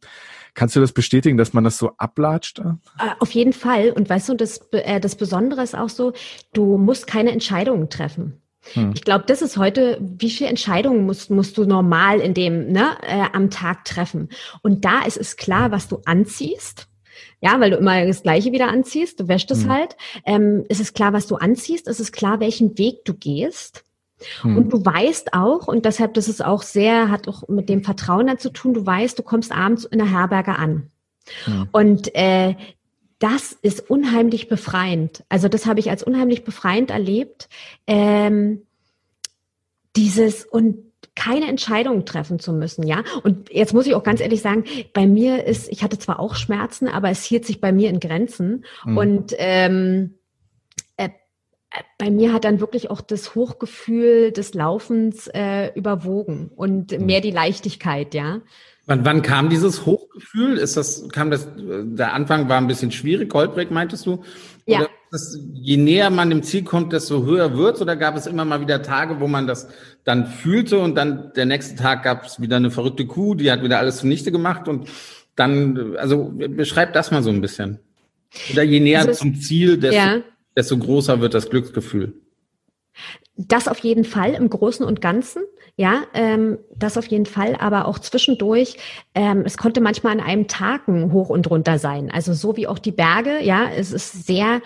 Kannst du das bestätigen, dass man das so ablatscht? Äh, auf jeden Fall. Und weißt du, das, äh, das Besondere ist auch so, du musst keine Entscheidungen treffen. Hm. Ich glaube, das ist heute, wie viele Entscheidungen musst, musst du normal in dem, ne, äh, am Tag treffen. Und da ist es klar, was du anziehst. Ja, weil du immer das Gleiche wieder anziehst, du wäschst es hm. halt. Ähm, ist es klar, was du anziehst? Ist es klar, welchen Weg du gehst? Hm. Und du weißt auch, und deshalb, das ist auch sehr, hat auch mit dem Vertrauen zu tun, du weißt, du kommst abends in der Herberge an. Hm. Und äh, das ist unheimlich befreiend. Also das habe ich als unheimlich befreiend erlebt. Ähm, dieses und keine Entscheidung treffen zu müssen, ja. Und jetzt muss ich auch ganz ehrlich sagen, bei mir ist, ich hatte zwar auch Schmerzen, aber es hielt sich bei mir in Grenzen. Mhm. Und ähm, äh, bei mir hat dann wirklich auch das Hochgefühl des Laufens äh, überwogen und mhm. mehr die Leichtigkeit, ja. Wann, wann kam dieses Hochgefühl? Ist das, kam das, der Anfang war ein bisschen schwierig, holprig, meintest du? Ja. Das, je näher man dem Ziel kommt, desto höher wird's? Oder gab es immer mal wieder Tage, wo man das dann fühlte und dann der nächste Tag gab es wieder eine verrückte Kuh, die hat wieder alles zunichte gemacht und dann, also beschreib das mal so ein bisschen. Oder je näher also, zum Ziel, desto, ja. desto größer wird das Glücksgefühl. Das auf jeden Fall im Großen und Ganzen. Ja, ähm, das auf jeden Fall, aber auch zwischendurch, ähm, es konnte manchmal an einem Tag hoch und runter sein. Also so wie auch die Berge, ja, es ist sehr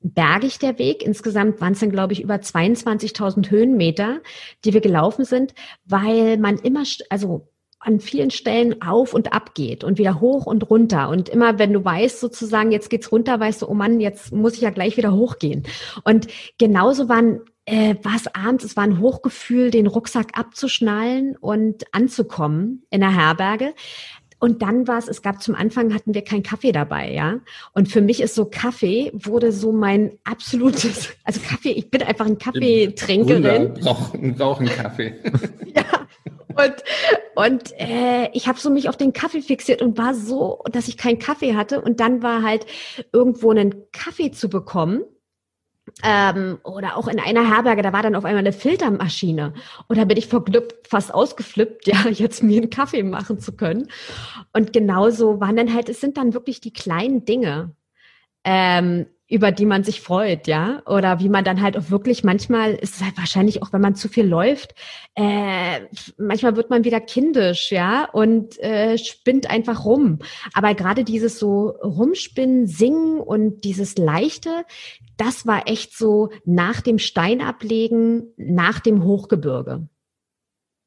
bergig der Weg. Insgesamt waren es dann, glaube ich, über 22.000 Höhenmeter, die wir gelaufen sind, weil man immer, also an vielen Stellen auf und ab geht und wieder hoch und runter. Und immer, wenn du weißt, sozusagen, jetzt geht's runter, weißt du, oh Mann, jetzt muss ich ja gleich wieder hochgehen. Und genauso waren äh, war es abends, es war ein Hochgefühl, den Rucksack abzuschnallen und anzukommen in der Herberge. Und dann war es, es gab zum Anfang hatten wir keinen Kaffee dabei, ja. Und für mich ist so Kaffee wurde so mein absolutes, also Kaffee, ich bin einfach ein Kaffeetrinkerin. Brauchen brauch einen Kaffee. ja. Und, und äh, ich habe so mich auf den Kaffee fixiert und war so, dass ich keinen Kaffee hatte. Und dann war halt irgendwo einen Kaffee zu bekommen ähm, oder auch in einer Herberge, da war dann auf einmal eine Filtermaschine. Und da bin ich vor Glück fast ausgeflippt, ja, jetzt mir einen Kaffee machen zu können. Und genauso waren dann halt, es sind dann wirklich die kleinen Dinge. Ähm, über die man sich freut, ja, oder wie man dann halt auch wirklich manchmal ist es halt wahrscheinlich auch, wenn man zu viel läuft, äh, manchmal wird man wieder kindisch, ja, und äh, spinnt einfach rum. Aber gerade dieses so rumspinnen, singen und dieses leichte, das war echt so nach dem Steinablegen, nach dem Hochgebirge.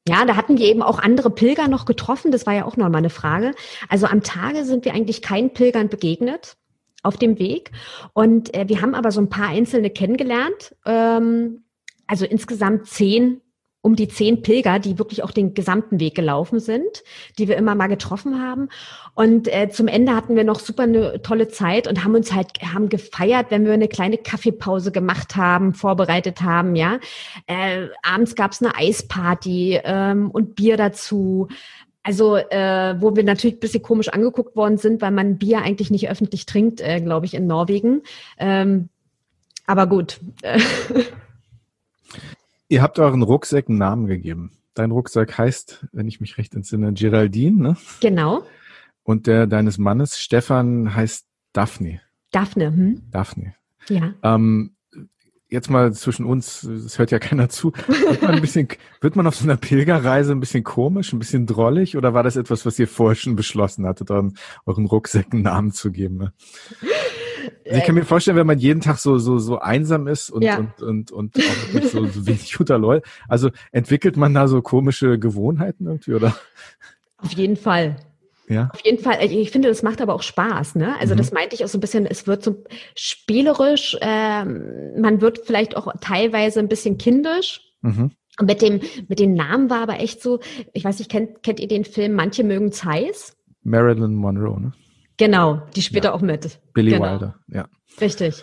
Ja, da hatten wir eben auch andere Pilger noch getroffen. Das war ja auch noch mal eine Frage. Also am Tage sind wir eigentlich keinen Pilgern begegnet auf dem Weg. Und äh, wir haben aber so ein paar Einzelne kennengelernt. Ähm, also insgesamt zehn, um die zehn Pilger, die wirklich auch den gesamten Weg gelaufen sind, die wir immer mal getroffen haben. Und äh, zum Ende hatten wir noch super eine tolle Zeit und haben uns halt haben gefeiert, wenn wir eine kleine Kaffeepause gemacht haben, vorbereitet haben. Ja, äh, abends gab's eine Eisparty ähm, und Bier dazu. Also, äh, wo wir natürlich ein bisschen komisch angeguckt worden sind, weil man Bier eigentlich nicht öffentlich trinkt, äh, glaube ich, in Norwegen. Ähm, Aber gut. Ihr habt euren Rucksack einen Namen gegeben. Dein Rucksack heißt, wenn ich mich recht entsinne, Geraldine, ne? Genau. Und der deines Mannes, Stefan, heißt Daphne. Daphne, hm? Daphne. Ja. Ähm, jetzt mal zwischen uns, es hört ja keiner zu, wird man, ein bisschen, wird man auf so einer Pilgerreise ein bisschen komisch, ein bisschen drollig oder war das etwas, was ihr vorher schon beschlossen hattet, euren, euren Rucksäcken Namen zu geben? Also ich kann mir vorstellen, wenn man jeden Tag so, so, so einsam ist und, ja. und, und, und auch so, so wenig guter Leute, also entwickelt man da so komische Gewohnheiten irgendwie, oder? Auf jeden Fall. Ja. Auf jeden Fall. Ich finde, das macht aber auch Spaß. Ne? Also mhm. das meinte ich auch so ein bisschen, es wird so spielerisch, ähm, man wird vielleicht auch teilweise ein bisschen kindisch. Mhm. Und mit dem, mit den Namen war aber echt so, ich weiß nicht, kennt, kennt ihr den Film Manche mögen's heiß? Marilyn Monroe, ne? Genau, die spielt ja. auch mit. Billy genau. Wilder, ja. Richtig.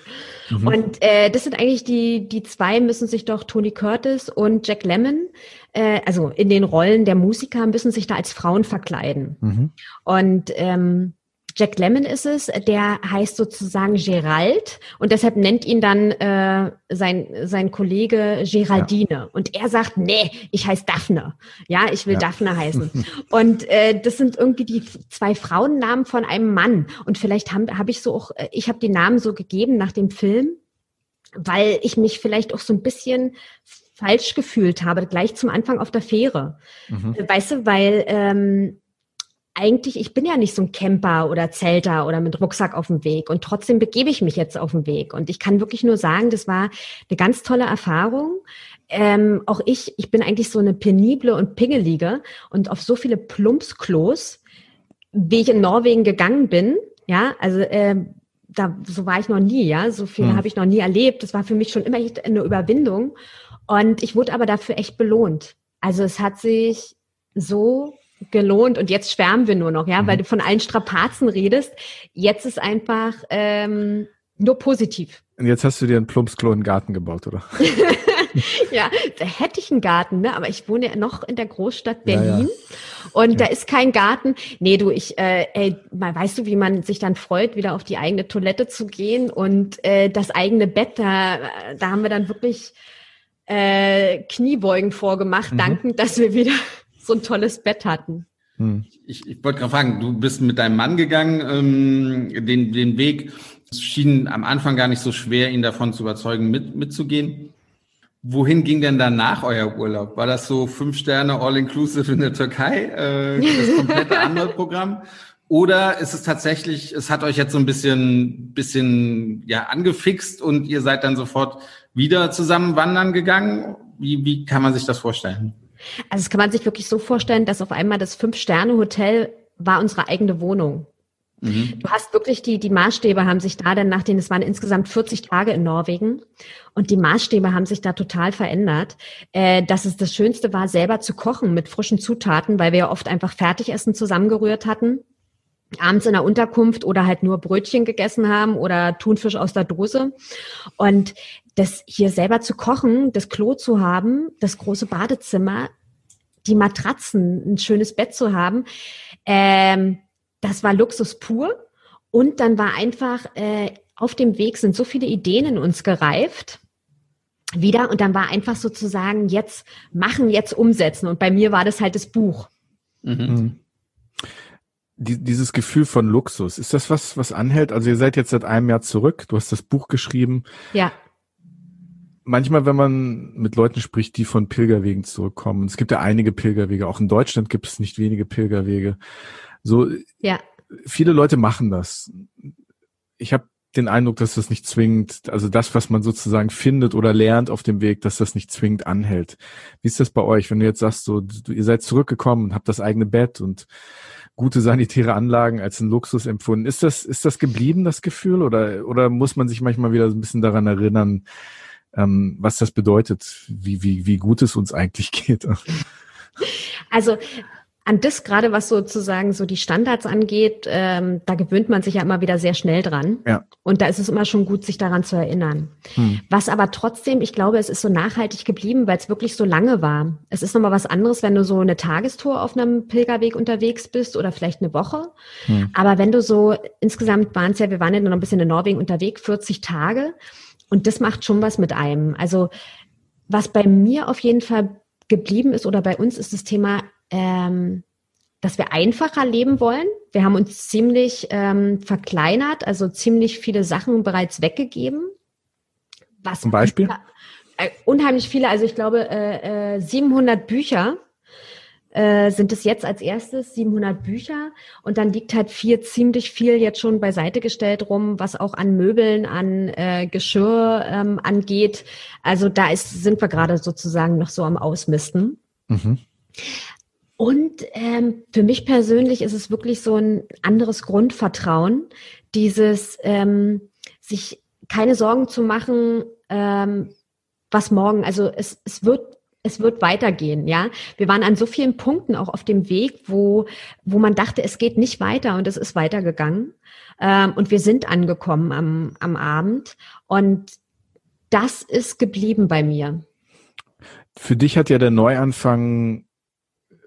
Mhm. Und äh, das sind eigentlich die, die zwei müssen sich doch, Tony Curtis und Jack Lemmon, äh, also in den Rollen der Musiker, müssen sich da als Frauen verkleiden. Mhm. Und ähm, Jack Lemmon ist es, der heißt sozusagen Gerald und deshalb nennt ihn dann äh, sein, sein Kollege Geraldine. Ja. Und er sagt, nee, ich heiße Daphne. Ja, ich will ja. Daphne heißen. und äh, das sind irgendwie die zwei Frauennamen von einem Mann. Und vielleicht habe hab ich so auch, äh, ich habe die Namen so gegeben nach dem Film, weil ich mich vielleicht auch so ein bisschen falsch gefühlt habe, gleich zum Anfang auf der Fähre. Mhm. Weißt du, weil ähm, eigentlich, ich bin ja nicht so ein Camper oder Zelter oder mit Rucksack auf dem Weg und trotzdem begebe ich mich jetzt auf den Weg. Und ich kann wirklich nur sagen, das war eine ganz tolle Erfahrung. Ähm, auch ich, ich bin eigentlich so eine penible und pingelige und auf so viele Plumpsklos, wie ich in Norwegen gegangen bin, ja, also äh, da so war ich noch nie, ja, so viel hm. habe ich noch nie erlebt. Das war für mich schon immer eine Überwindung und ich wurde aber dafür echt belohnt. Also es hat sich so gelohnt und jetzt schwärmen wir nur noch, ja, mhm. weil du von allen Strapazen redest. Jetzt ist einfach ähm, nur positiv. Und jetzt hast du dir einen Plumpsklo in den Garten gebaut, oder? ja, da hätte ich einen Garten, ne? aber ich wohne ja noch in der Großstadt Berlin ja, ja. und ja. da ist kein Garten. Nee, du, ich, äh, ey, mal weißt du, wie man sich dann freut, wieder auf die eigene Toilette zu gehen und äh, das eigene Bett, da, da haben wir dann wirklich äh, Kniebeugen vorgemacht, mhm. dankend, dass wir wieder so ein tolles Bett hatten. Hm. Ich, ich wollte gerade fragen, du bist mit deinem Mann gegangen, ähm, den, den Weg. Es schien am Anfang gar nicht so schwer, ihn davon zu überzeugen, mit, mitzugehen. Wohin ging denn danach euer Urlaub? War das so fünf Sterne All-Inclusive in der Türkei, äh, das komplette andere Programm? Oder ist es tatsächlich, es hat euch jetzt so ein bisschen, bisschen ja, angefixt und ihr seid dann sofort wieder zusammen wandern gegangen? Wie, wie kann man sich das vorstellen? Also das kann man sich wirklich so vorstellen, dass auf einmal das Fünf-Sterne-Hotel war unsere eigene Wohnung. Mhm. Du hast wirklich die, die Maßstäbe haben sich da dann nach den, es waren insgesamt 40 Tage in Norwegen und die Maßstäbe haben sich da total verändert, äh, dass es das Schönste war, selber zu kochen mit frischen Zutaten, weil wir ja oft einfach Fertigessen zusammengerührt hatten abends in der Unterkunft oder halt nur Brötchen gegessen haben oder Thunfisch aus der Dose. Und das hier selber zu kochen, das Klo zu haben, das große Badezimmer, die Matratzen, ein schönes Bett zu haben, ähm, das war Luxus pur. Und dann war einfach äh, auf dem Weg sind so viele Ideen in uns gereift wieder und dann war einfach sozusagen jetzt machen, jetzt umsetzen. Und bei mir war das halt das Buch. Mhm. Die, dieses Gefühl von Luxus, ist das was, was anhält? Also ihr seid jetzt seit einem Jahr zurück, du hast das Buch geschrieben. Ja. Manchmal, wenn man mit Leuten spricht, die von Pilgerwegen zurückkommen, es gibt ja einige Pilgerwege, auch in Deutschland gibt es nicht wenige Pilgerwege. So, ja. viele Leute machen das. Ich habe den Eindruck, dass das nicht zwingend, also das, was man sozusagen findet oder lernt auf dem Weg, dass das nicht zwingend anhält. Wie ist das bei euch, wenn du jetzt sagst, so, ihr seid zurückgekommen und habt das eigene Bett und gute sanitäre Anlagen als ein Luxus empfunden. Ist das, ist das geblieben, das Gefühl? Oder, oder muss man sich manchmal wieder ein bisschen daran erinnern, ähm, was das bedeutet, wie, wie, wie gut es uns eigentlich geht? Also an das gerade, was sozusagen so die Standards angeht, ähm, da gewöhnt man sich ja immer wieder sehr schnell dran. Ja. Und da ist es immer schon gut, sich daran zu erinnern. Hm. Was aber trotzdem, ich glaube, es ist so nachhaltig geblieben, weil es wirklich so lange war. Es ist nochmal was anderes, wenn du so eine Tagestour auf einem Pilgerweg unterwegs bist oder vielleicht eine Woche. Hm. Aber wenn du so, insgesamt waren es ja, wir waren ja noch ein bisschen in Norwegen unterwegs, 40 Tage. und das macht schon was mit einem. Also was bei mir auf jeden Fall geblieben ist oder bei uns ist das Thema, ähm, dass wir einfacher leben wollen. Wir haben uns ziemlich ähm, verkleinert, also ziemlich viele Sachen bereits weggegeben. Was Zum Beispiel? Äh, unheimlich viele, also ich glaube äh, äh, 700 Bücher äh, sind es jetzt als erstes 700 Bücher und dann liegt halt viel, ziemlich viel jetzt schon beiseite gestellt rum, was auch an Möbeln, an äh, Geschirr ähm, angeht. Also da ist, sind wir gerade sozusagen noch so am Ausmisten. Mhm. Und ähm, für mich persönlich ist es wirklich so ein anderes Grundvertrauen, dieses ähm, sich keine Sorgen zu machen, ähm, was morgen, also es, es wird es wird weitergehen, ja. Wir waren an so vielen Punkten auch auf dem Weg, wo, wo man dachte, es geht nicht weiter und es ist weitergegangen. Ähm, und wir sind angekommen am, am Abend. Und das ist geblieben bei mir. Für dich hat ja der Neuanfang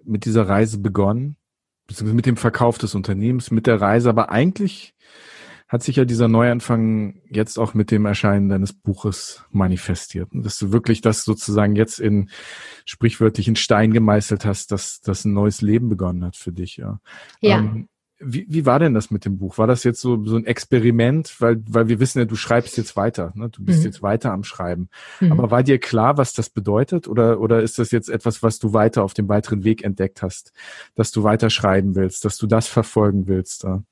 mit dieser Reise begonnen, beziehungsweise mit dem Verkauf des Unternehmens, mit der Reise, aber eigentlich hat sich ja dieser Neuanfang jetzt auch mit dem Erscheinen deines Buches manifestiert. Dass du wirklich das sozusagen jetzt in sprichwörtlichen Stein gemeißelt hast, dass das ein neues Leben begonnen hat für dich. Ja. ja. Ähm, wie, wie war denn das mit dem Buch? War das jetzt so, so ein Experiment? Weil, weil wir wissen ja, du schreibst jetzt weiter, ne? du bist mhm. jetzt weiter am Schreiben. Mhm. Aber war dir klar, was das bedeutet? Oder, oder ist das jetzt etwas, was du weiter auf dem weiteren Weg entdeckt hast? Dass du weiter schreiben willst, dass du das verfolgen willst? Ja?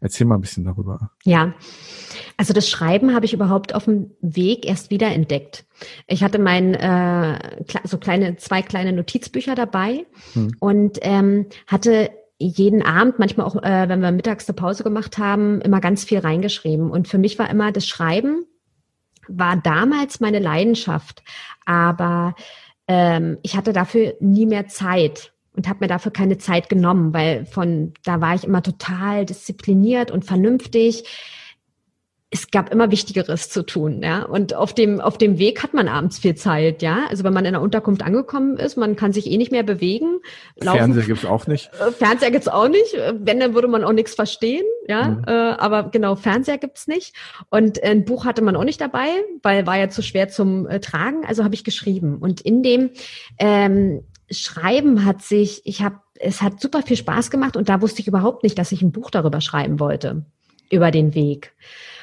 Erzähl mal ein bisschen darüber. Ja, also das Schreiben habe ich überhaupt auf dem Weg erst wieder entdeckt. Ich hatte mein äh, so kleine zwei kleine Notizbücher dabei hm. und ähm, hatte jeden Abend, manchmal auch, äh, wenn wir mittags eine Pause gemacht haben, immer ganz viel reingeschrieben. Und für mich war immer das Schreiben war damals meine Leidenschaft, aber ähm, ich hatte dafür nie mehr Zeit und habe mir dafür keine Zeit genommen, weil von da war ich immer total diszipliniert und vernünftig. Es gab immer Wichtigeres zu tun, ja. Und auf dem auf dem Weg hat man abends viel Zeit, ja. Also wenn man in der Unterkunft angekommen ist, man kann sich eh nicht mehr bewegen. Laufen. Fernseher gibt's auch nicht. Äh, Fernseher gibt's auch nicht. Wenn dann würde man auch nichts verstehen, ja. Mhm. Äh, aber genau Fernseher gibt's nicht. Und ein Buch hatte man auch nicht dabei, weil war ja zu schwer zum äh, Tragen. Also habe ich geschrieben. Und in dem ähm, Schreiben hat sich, ich habe, es hat super viel Spaß gemacht und da wusste ich überhaupt nicht, dass ich ein Buch darüber schreiben wollte, über den Weg.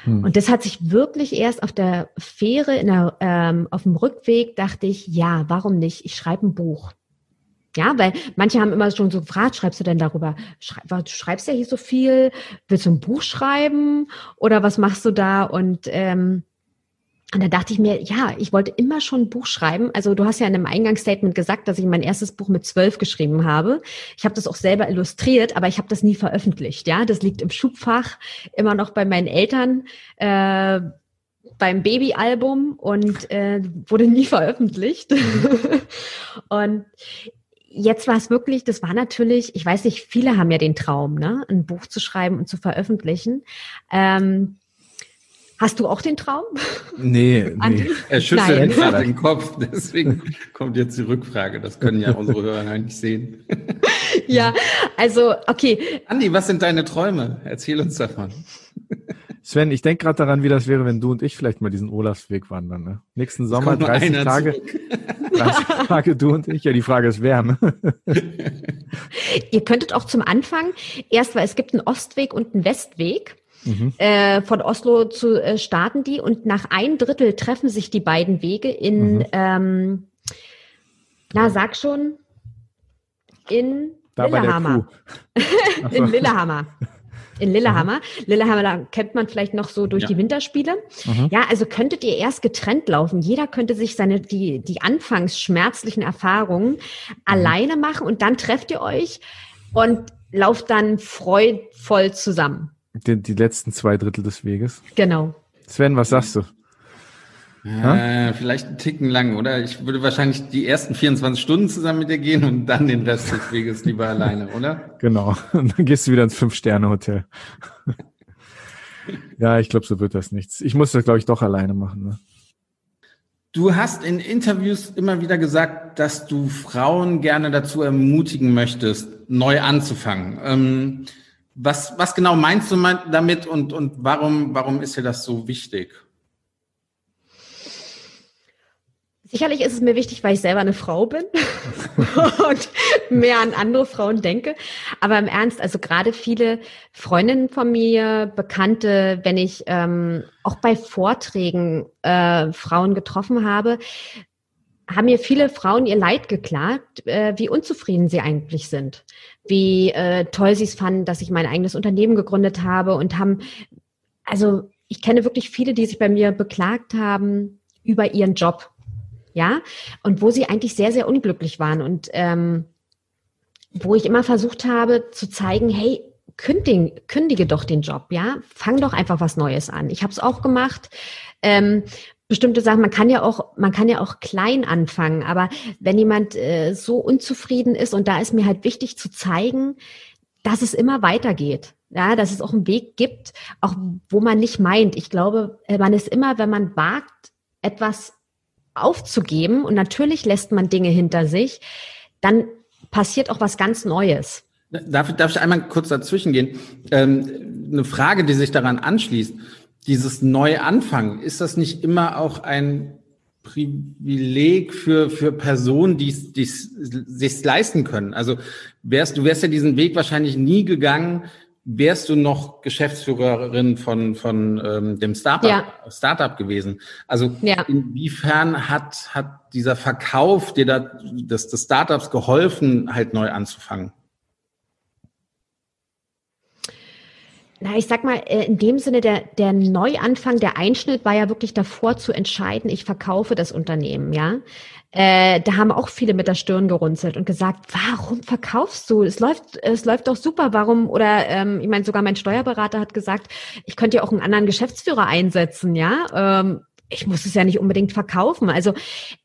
Hm. Und das hat sich wirklich erst auf der Fähre, in der, ähm, auf dem Rückweg, dachte ich, ja, warum nicht? Ich schreibe ein Buch. Ja, weil manche haben immer schon so gefragt, schreibst du denn darüber? Schreib, du schreibst ja hier so viel, willst du ein Buch schreiben oder was machst du da? Und ähm, und da dachte ich mir, ja, ich wollte immer schon ein Buch schreiben. Also du hast ja in einem Eingangsstatement gesagt, dass ich mein erstes Buch mit zwölf geschrieben habe. Ich habe das auch selber illustriert, aber ich habe das nie veröffentlicht. Ja, das liegt im Schubfach immer noch bei meinen Eltern. Äh, beim Babyalbum und äh, wurde nie veröffentlicht. und jetzt war es wirklich, das war natürlich, ich weiß nicht, viele haben ja den Traum, ne, ein Buch zu schreiben und zu veröffentlichen. Ähm, Hast du auch den Traum? Nee, nee. er schüttelt gerade den Kopf, deswegen kommt jetzt die Rückfrage. Das können ja unsere Hörer nicht sehen. ja, also, okay. Andi, was sind deine Träume? Erzähl uns davon. Sven, ich denke gerade daran, wie das wäre, wenn du und ich vielleicht mal diesen Olafsweg wandern. Ne? Nächsten Sommer 30 Tage, 30 Tage du und ich. Ja, die Frage ist wer. Ne? Ihr könntet auch zum Anfang erst, weil es gibt einen Ostweg und einen Westweg. Mhm. Äh, von Oslo zu äh, starten die und nach ein Drittel treffen sich die beiden Wege in, mhm. ähm, na sag schon, in da Lillehammer. in Lillehammer. In Lillehammer. Mhm. Lillehammer da kennt man vielleicht noch so durch ja. die Winterspiele. Mhm. Ja, also könntet ihr erst getrennt laufen. Jeder könnte sich seine, die, die anfangs schmerzlichen Erfahrungen mhm. alleine machen und dann trefft ihr euch und lauft dann freudvoll zusammen. Die, die letzten zwei Drittel des Weges. Genau. Sven, was sagst du? Äh, vielleicht einen Ticken lang, oder? Ich würde wahrscheinlich die ersten 24 Stunden zusammen mit dir gehen und dann den Rest des Weges lieber alleine, oder? Genau. Und dann gehst du wieder ins Fünf-Sterne-Hotel. ja, ich glaube, so wird das nichts. Ich muss das, glaube ich, doch alleine machen. Ne? Du hast in Interviews immer wieder gesagt, dass du Frauen gerne dazu ermutigen möchtest, neu anzufangen. Ähm, was, was genau meinst du damit und, und warum, warum ist dir das so wichtig? Sicherlich ist es mir wichtig, weil ich selber eine Frau bin und mehr an andere Frauen denke. Aber im Ernst, also gerade viele Freundinnen von mir, Bekannte, wenn ich ähm, auch bei Vorträgen äh, Frauen getroffen habe, haben mir viele Frauen ihr Leid geklagt, äh, wie unzufrieden sie eigentlich sind, wie äh, toll sie es fanden, dass ich mein eigenes Unternehmen gegründet habe und haben, also ich kenne wirklich viele, die sich bei mir beklagt haben über ihren Job ja, und wo sie eigentlich sehr, sehr unglücklich waren und ähm, wo ich immer versucht habe zu zeigen, hey, kündige, kündige doch den Job, ja, fang doch einfach was Neues an. Ich habe es auch gemacht. Ähm, bestimmte Sachen, man kann ja auch, man kann ja auch klein anfangen, aber wenn jemand äh, so unzufrieden ist und da ist mir halt wichtig zu zeigen, dass es immer weitergeht. Ja, dass es auch einen Weg gibt, auch wo man nicht meint. Ich glaube, äh, man ist immer, wenn man wagt, etwas aufzugeben und natürlich lässt man Dinge hinter sich, dann passiert auch was ganz Neues. Darf, darf ich einmal kurz dazwischen gehen? Ähm, eine Frage, die sich daran anschließt. Dieses Neuanfangen, ist das nicht immer auch ein Privileg für, für Personen, die es sich leisten können? Also wärst, du wärst ja diesen Weg wahrscheinlich nie gegangen, wärst du noch Geschäftsführerin von, von ähm, dem Startup, ja. Startup gewesen. Also ja. inwiefern hat, hat dieser Verkauf dir da, des, des Startups geholfen, halt neu anzufangen? Na, ich sag mal, äh, in dem Sinne, der, der Neuanfang, der Einschnitt war ja wirklich davor zu entscheiden, ich verkaufe das Unternehmen, ja. Äh, da haben auch viele mit der Stirn gerunzelt und gesagt, warum verkaufst du? Es läuft, es läuft doch super. Warum? Oder ähm, ich meine, sogar mein Steuerberater hat gesagt, ich könnte ja auch einen anderen Geschäftsführer einsetzen, ja. Ähm, ich muss es ja nicht unbedingt verkaufen. Also,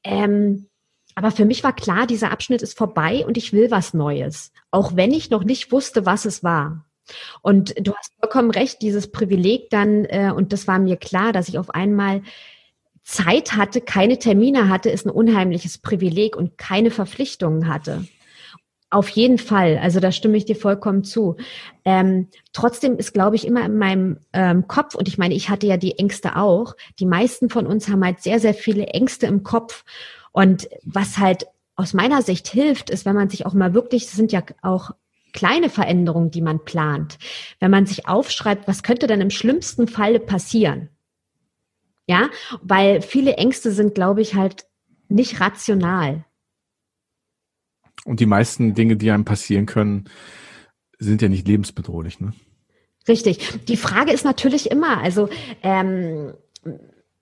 ähm, aber für mich war klar, dieser Abschnitt ist vorbei und ich will was Neues, auch wenn ich noch nicht wusste, was es war. Und du hast vollkommen recht, dieses Privileg dann, äh, und das war mir klar, dass ich auf einmal Zeit hatte, keine Termine hatte, ist ein unheimliches Privileg und keine Verpflichtungen hatte. Auf jeden Fall, also da stimme ich dir vollkommen zu. Ähm, trotzdem ist, glaube ich, immer in meinem ähm, Kopf, und ich meine, ich hatte ja die Ängste auch, die meisten von uns haben halt sehr, sehr viele Ängste im Kopf. Und was halt aus meiner Sicht hilft, ist, wenn man sich auch mal wirklich, das sind ja auch kleine Veränderungen, die man plant, wenn man sich aufschreibt, was könnte denn im schlimmsten Falle passieren? Ja, weil viele Ängste sind, glaube ich, halt nicht rational. Und die meisten Dinge, die einem passieren können, sind ja nicht lebensbedrohlich, ne? Richtig. Die Frage ist natürlich immer, also ähm,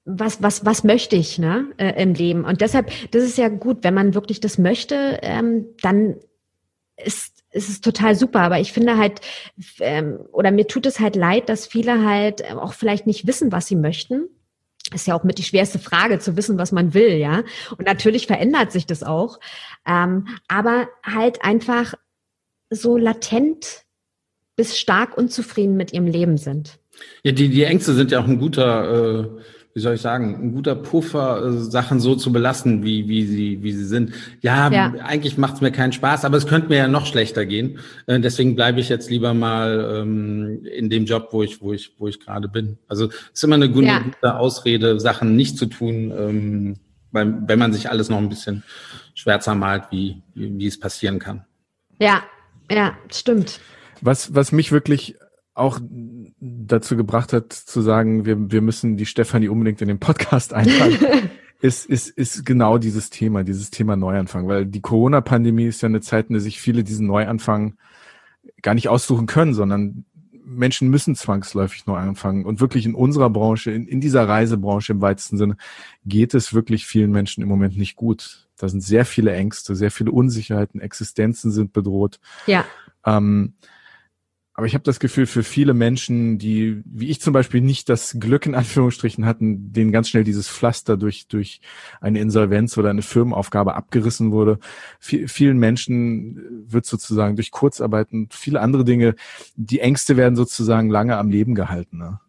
was, was, was möchte ich ne, äh, im Leben? Und deshalb, das ist ja gut, wenn man wirklich das möchte, ähm, dann ist, ist es total super. Aber ich finde halt, ähm, oder mir tut es halt leid, dass viele halt auch vielleicht nicht wissen, was sie möchten ist ja auch mit die schwerste Frage, zu wissen, was man will, ja. Und natürlich verändert sich das auch. Ähm, aber halt einfach so latent bis stark unzufrieden mit ihrem Leben sind. Ja, die, die Ängste sind ja auch ein guter, äh, wie soll ich sagen, ein guter Puffer, äh, Sachen so zu belassen, wie, wie sie, wie sie sind. Ja, ja. eigentlich macht es mir keinen Spaß, aber es könnte mir ja noch schlechter gehen. Äh, deswegen bleibe ich jetzt lieber mal ähm, in dem Job, wo ich, wo ich, wo ich gerade bin. Also es ist immer eine gute, ja. gute Ausrede, Sachen nicht zu tun, ähm, weil, wenn man sich alles noch ein bisschen schwärzer malt, wie, wie, wie es passieren kann. Ja, ja, stimmt. Was, was mich wirklich auch dazu gebracht hat, zu sagen, wir, wir müssen die Stefanie unbedingt in den Podcast einladen, ist, ist, ist genau dieses Thema, dieses Thema Neuanfang. Weil die Corona-Pandemie ist ja eine Zeit, in der sich viele diesen Neuanfang gar nicht aussuchen können, sondern Menschen müssen zwangsläufig neu anfangen. Und wirklich in unserer Branche, in, in dieser Reisebranche im weitesten Sinne, geht es wirklich vielen Menschen im Moment nicht gut. Da sind sehr viele Ängste, sehr viele Unsicherheiten, Existenzen sind bedroht. Ja. Ähm, aber ich habe das Gefühl, für viele Menschen, die, wie ich zum Beispiel, nicht das Glück in Anführungsstrichen hatten, denen ganz schnell dieses Pflaster durch, durch eine Insolvenz oder eine Firmenaufgabe abgerissen wurde, vielen Menschen wird sozusagen durch Kurzarbeit und viele andere Dinge, die Ängste werden sozusagen lange am Leben gehalten. Ne?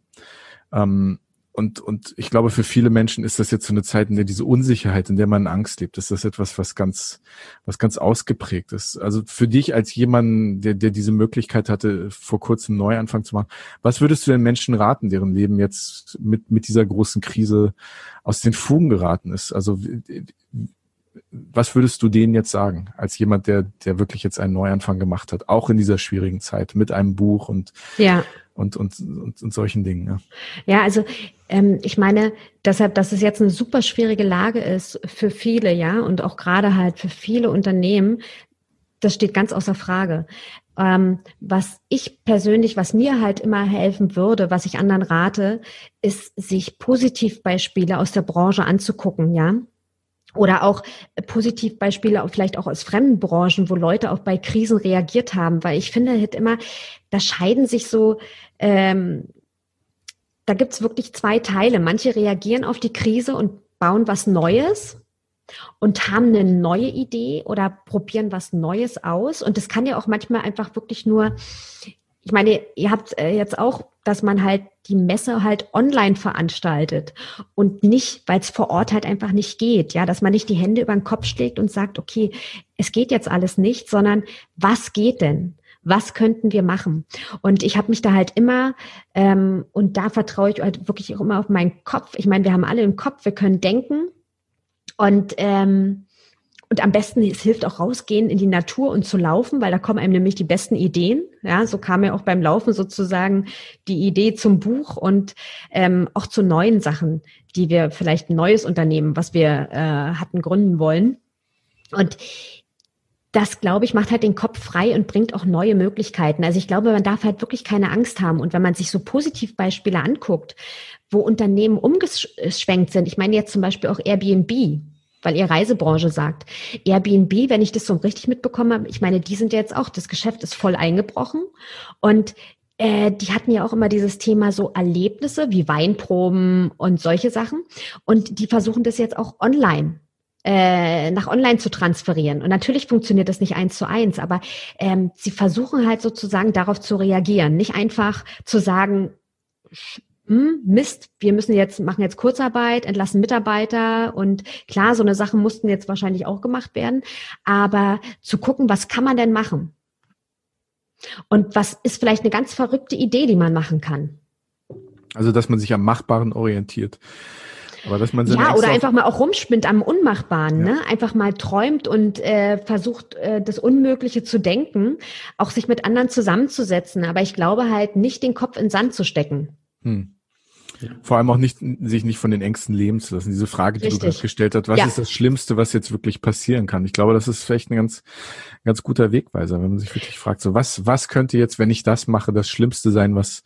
Ähm, und, und ich glaube, für viele Menschen ist das jetzt so eine Zeit, in der diese Unsicherheit, in der man Angst lebt, ist das etwas, was ganz, was ganz ausgeprägt ist. Also für dich als jemand, der, der diese Möglichkeit hatte, vor kurzem Neuanfang zu machen, was würdest du den Menschen raten, deren Leben jetzt mit, mit dieser großen Krise aus den Fugen geraten ist? Also, was würdest du denen jetzt sagen, als jemand, der, der wirklich jetzt einen Neuanfang gemacht hat, auch in dieser schwierigen Zeit, mit einem Buch und, ja und, und, und, und solchen Dingen. Ja, ja also ähm, ich meine, deshalb, dass es jetzt eine super schwierige Lage ist für viele, ja, und auch gerade halt für viele Unternehmen, das steht ganz außer Frage. Ähm, was ich persönlich, was mir halt immer helfen würde, was ich anderen rate, ist, sich Positivbeispiele aus der Branche anzugucken, ja. Oder auch Positivbeispiele vielleicht auch aus fremden Branchen, wo Leute auch bei Krisen reagiert haben, weil ich finde halt immer, da scheiden sich so ähm, da gibt's wirklich zwei Teile. Manche reagieren auf die Krise und bauen was Neues und haben eine neue Idee oder probieren was Neues aus. Und das kann ja auch manchmal einfach wirklich nur, ich meine, ihr habt äh, jetzt auch, dass man halt die Messe halt online veranstaltet und nicht, weil es vor Ort halt einfach nicht geht, ja, dass man nicht die Hände über den Kopf schlägt und sagt, okay, es geht jetzt alles nicht, sondern was geht denn? was könnten wir machen? Und ich habe mich da halt immer, ähm, und da vertraue ich halt wirklich auch immer auf meinen Kopf. Ich meine, wir haben alle im Kopf, wir können denken. Und ähm, und am besten, es hilft auch rausgehen in die Natur und zu laufen, weil da kommen einem nämlich die besten Ideen. Ja, so kam mir auch beim Laufen sozusagen die Idee zum Buch und ähm, auch zu neuen Sachen, die wir vielleicht ein neues Unternehmen, was wir äh, hatten gründen wollen. Und das, glaube ich, macht halt den Kopf frei und bringt auch neue Möglichkeiten. Also ich glaube, man darf halt wirklich keine Angst haben. Und wenn man sich so Positivbeispiele anguckt, wo Unternehmen umgeschwenkt sind, ich meine jetzt zum Beispiel auch Airbnb, weil ihr Reisebranche sagt. Airbnb, wenn ich das so richtig mitbekommen habe, ich meine, die sind jetzt auch, das Geschäft ist voll eingebrochen und äh, die hatten ja auch immer dieses Thema so Erlebnisse wie Weinproben und solche Sachen und die versuchen das jetzt auch online äh, nach online zu transferieren. Und natürlich funktioniert das nicht eins zu eins, aber ähm, sie versuchen halt sozusagen darauf zu reagieren. Nicht einfach zu sagen, hm, Mist, wir müssen jetzt, machen jetzt Kurzarbeit, entlassen Mitarbeiter und klar, so eine Sachen mussten jetzt wahrscheinlich auch gemacht werden, aber zu gucken, was kann man denn machen? Und was ist vielleicht eine ganz verrückte Idee, die man machen kann? Also, dass man sich am Machbaren orientiert. Aber dass man ja, oder einfach mal auch rumspinnt am Unmachbaren, ja. ne? Einfach mal träumt und äh, versucht, äh, das Unmögliche zu denken, auch sich mit anderen zusammenzusetzen. Aber ich glaube halt nicht den Kopf in Sand zu stecken. Hm. Vor allem auch nicht, sich nicht von den Ängsten leben zu lassen. Diese Frage, die Richtig. du gerade gestellt hast, was ja. ist das Schlimmste, was jetzt wirklich passieren kann? Ich glaube, das ist vielleicht ein ganz, ganz guter Wegweiser, wenn man sich wirklich fragt, so was, was könnte jetzt, wenn ich das mache, das Schlimmste sein, was,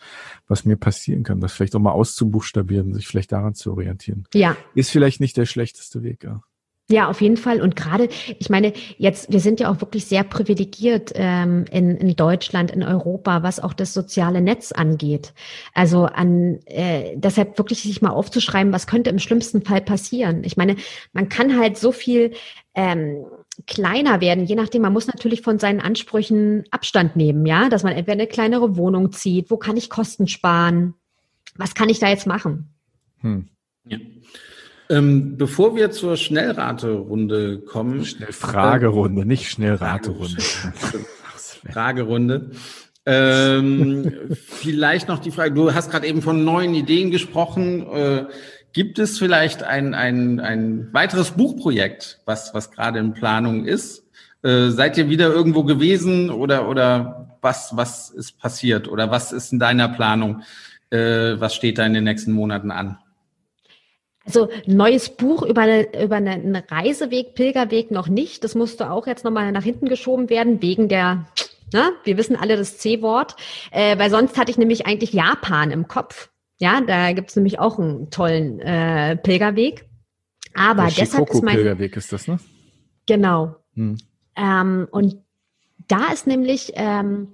was mir passieren kann? Das vielleicht auch mal auszubuchstabieren, sich vielleicht daran zu orientieren. Ja. Ist vielleicht nicht der schlechteste Weg, ja. Ja, auf jeden Fall. Und gerade, ich meine, jetzt, wir sind ja auch wirklich sehr privilegiert ähm, in, in Deutschland, in Europa, was auch das soziale Netz angeht. Also an äh, deshalb wirklich sich mal aufzuschreiben, was könnte im schlimmsten Fall passieren. Ich meine, man kann halt so viel ähm, kleiner werden, je nachdem, man muss natürlich von seinen Ansprüchen Abstand nehmen, ja, dass man entweder eine kleinere Wohnung zieht, wo kann ich Kosten sparen, was kann ich da jetzt machen? Hm. Ja. Ähm, bevor wir zur Schnellraterunde kommen. Schnellfragerunde, äh, nicht Schnellraterunde. Fragerunde. Ähm, vielleicht noch die Frage, du hast gerade eben von neuen Ideen gesprochen. Äh, gibt es vielleicht ein, ein, ein weiteres Buchprojekt, was, was gerade in Planung ist? Äh, seid ihr wieder irgendwo gewesen oder, oder was, was ist passiert oder was ist in deiner Planung? Äh, was steht da in den nächsten Monaten an? Also neues Buch über, eine, über einen Reiseweg, Pilgerweg noch nicht. Das musste auch jetzt nochmal nach hinten geschoben werden, wegen der, ne, wir wissen alle das C-Wort, äh, weil sonst hatte ich nämlich eigentlich Japan im Kopf. Ja, da gibt's nämlich auch einen tollen äh, Pilgerweg. Aber der deshalb ist mein Pilgerweg ist das, ne? Genau. Hm. Ähm, und da ist nämlich ähm,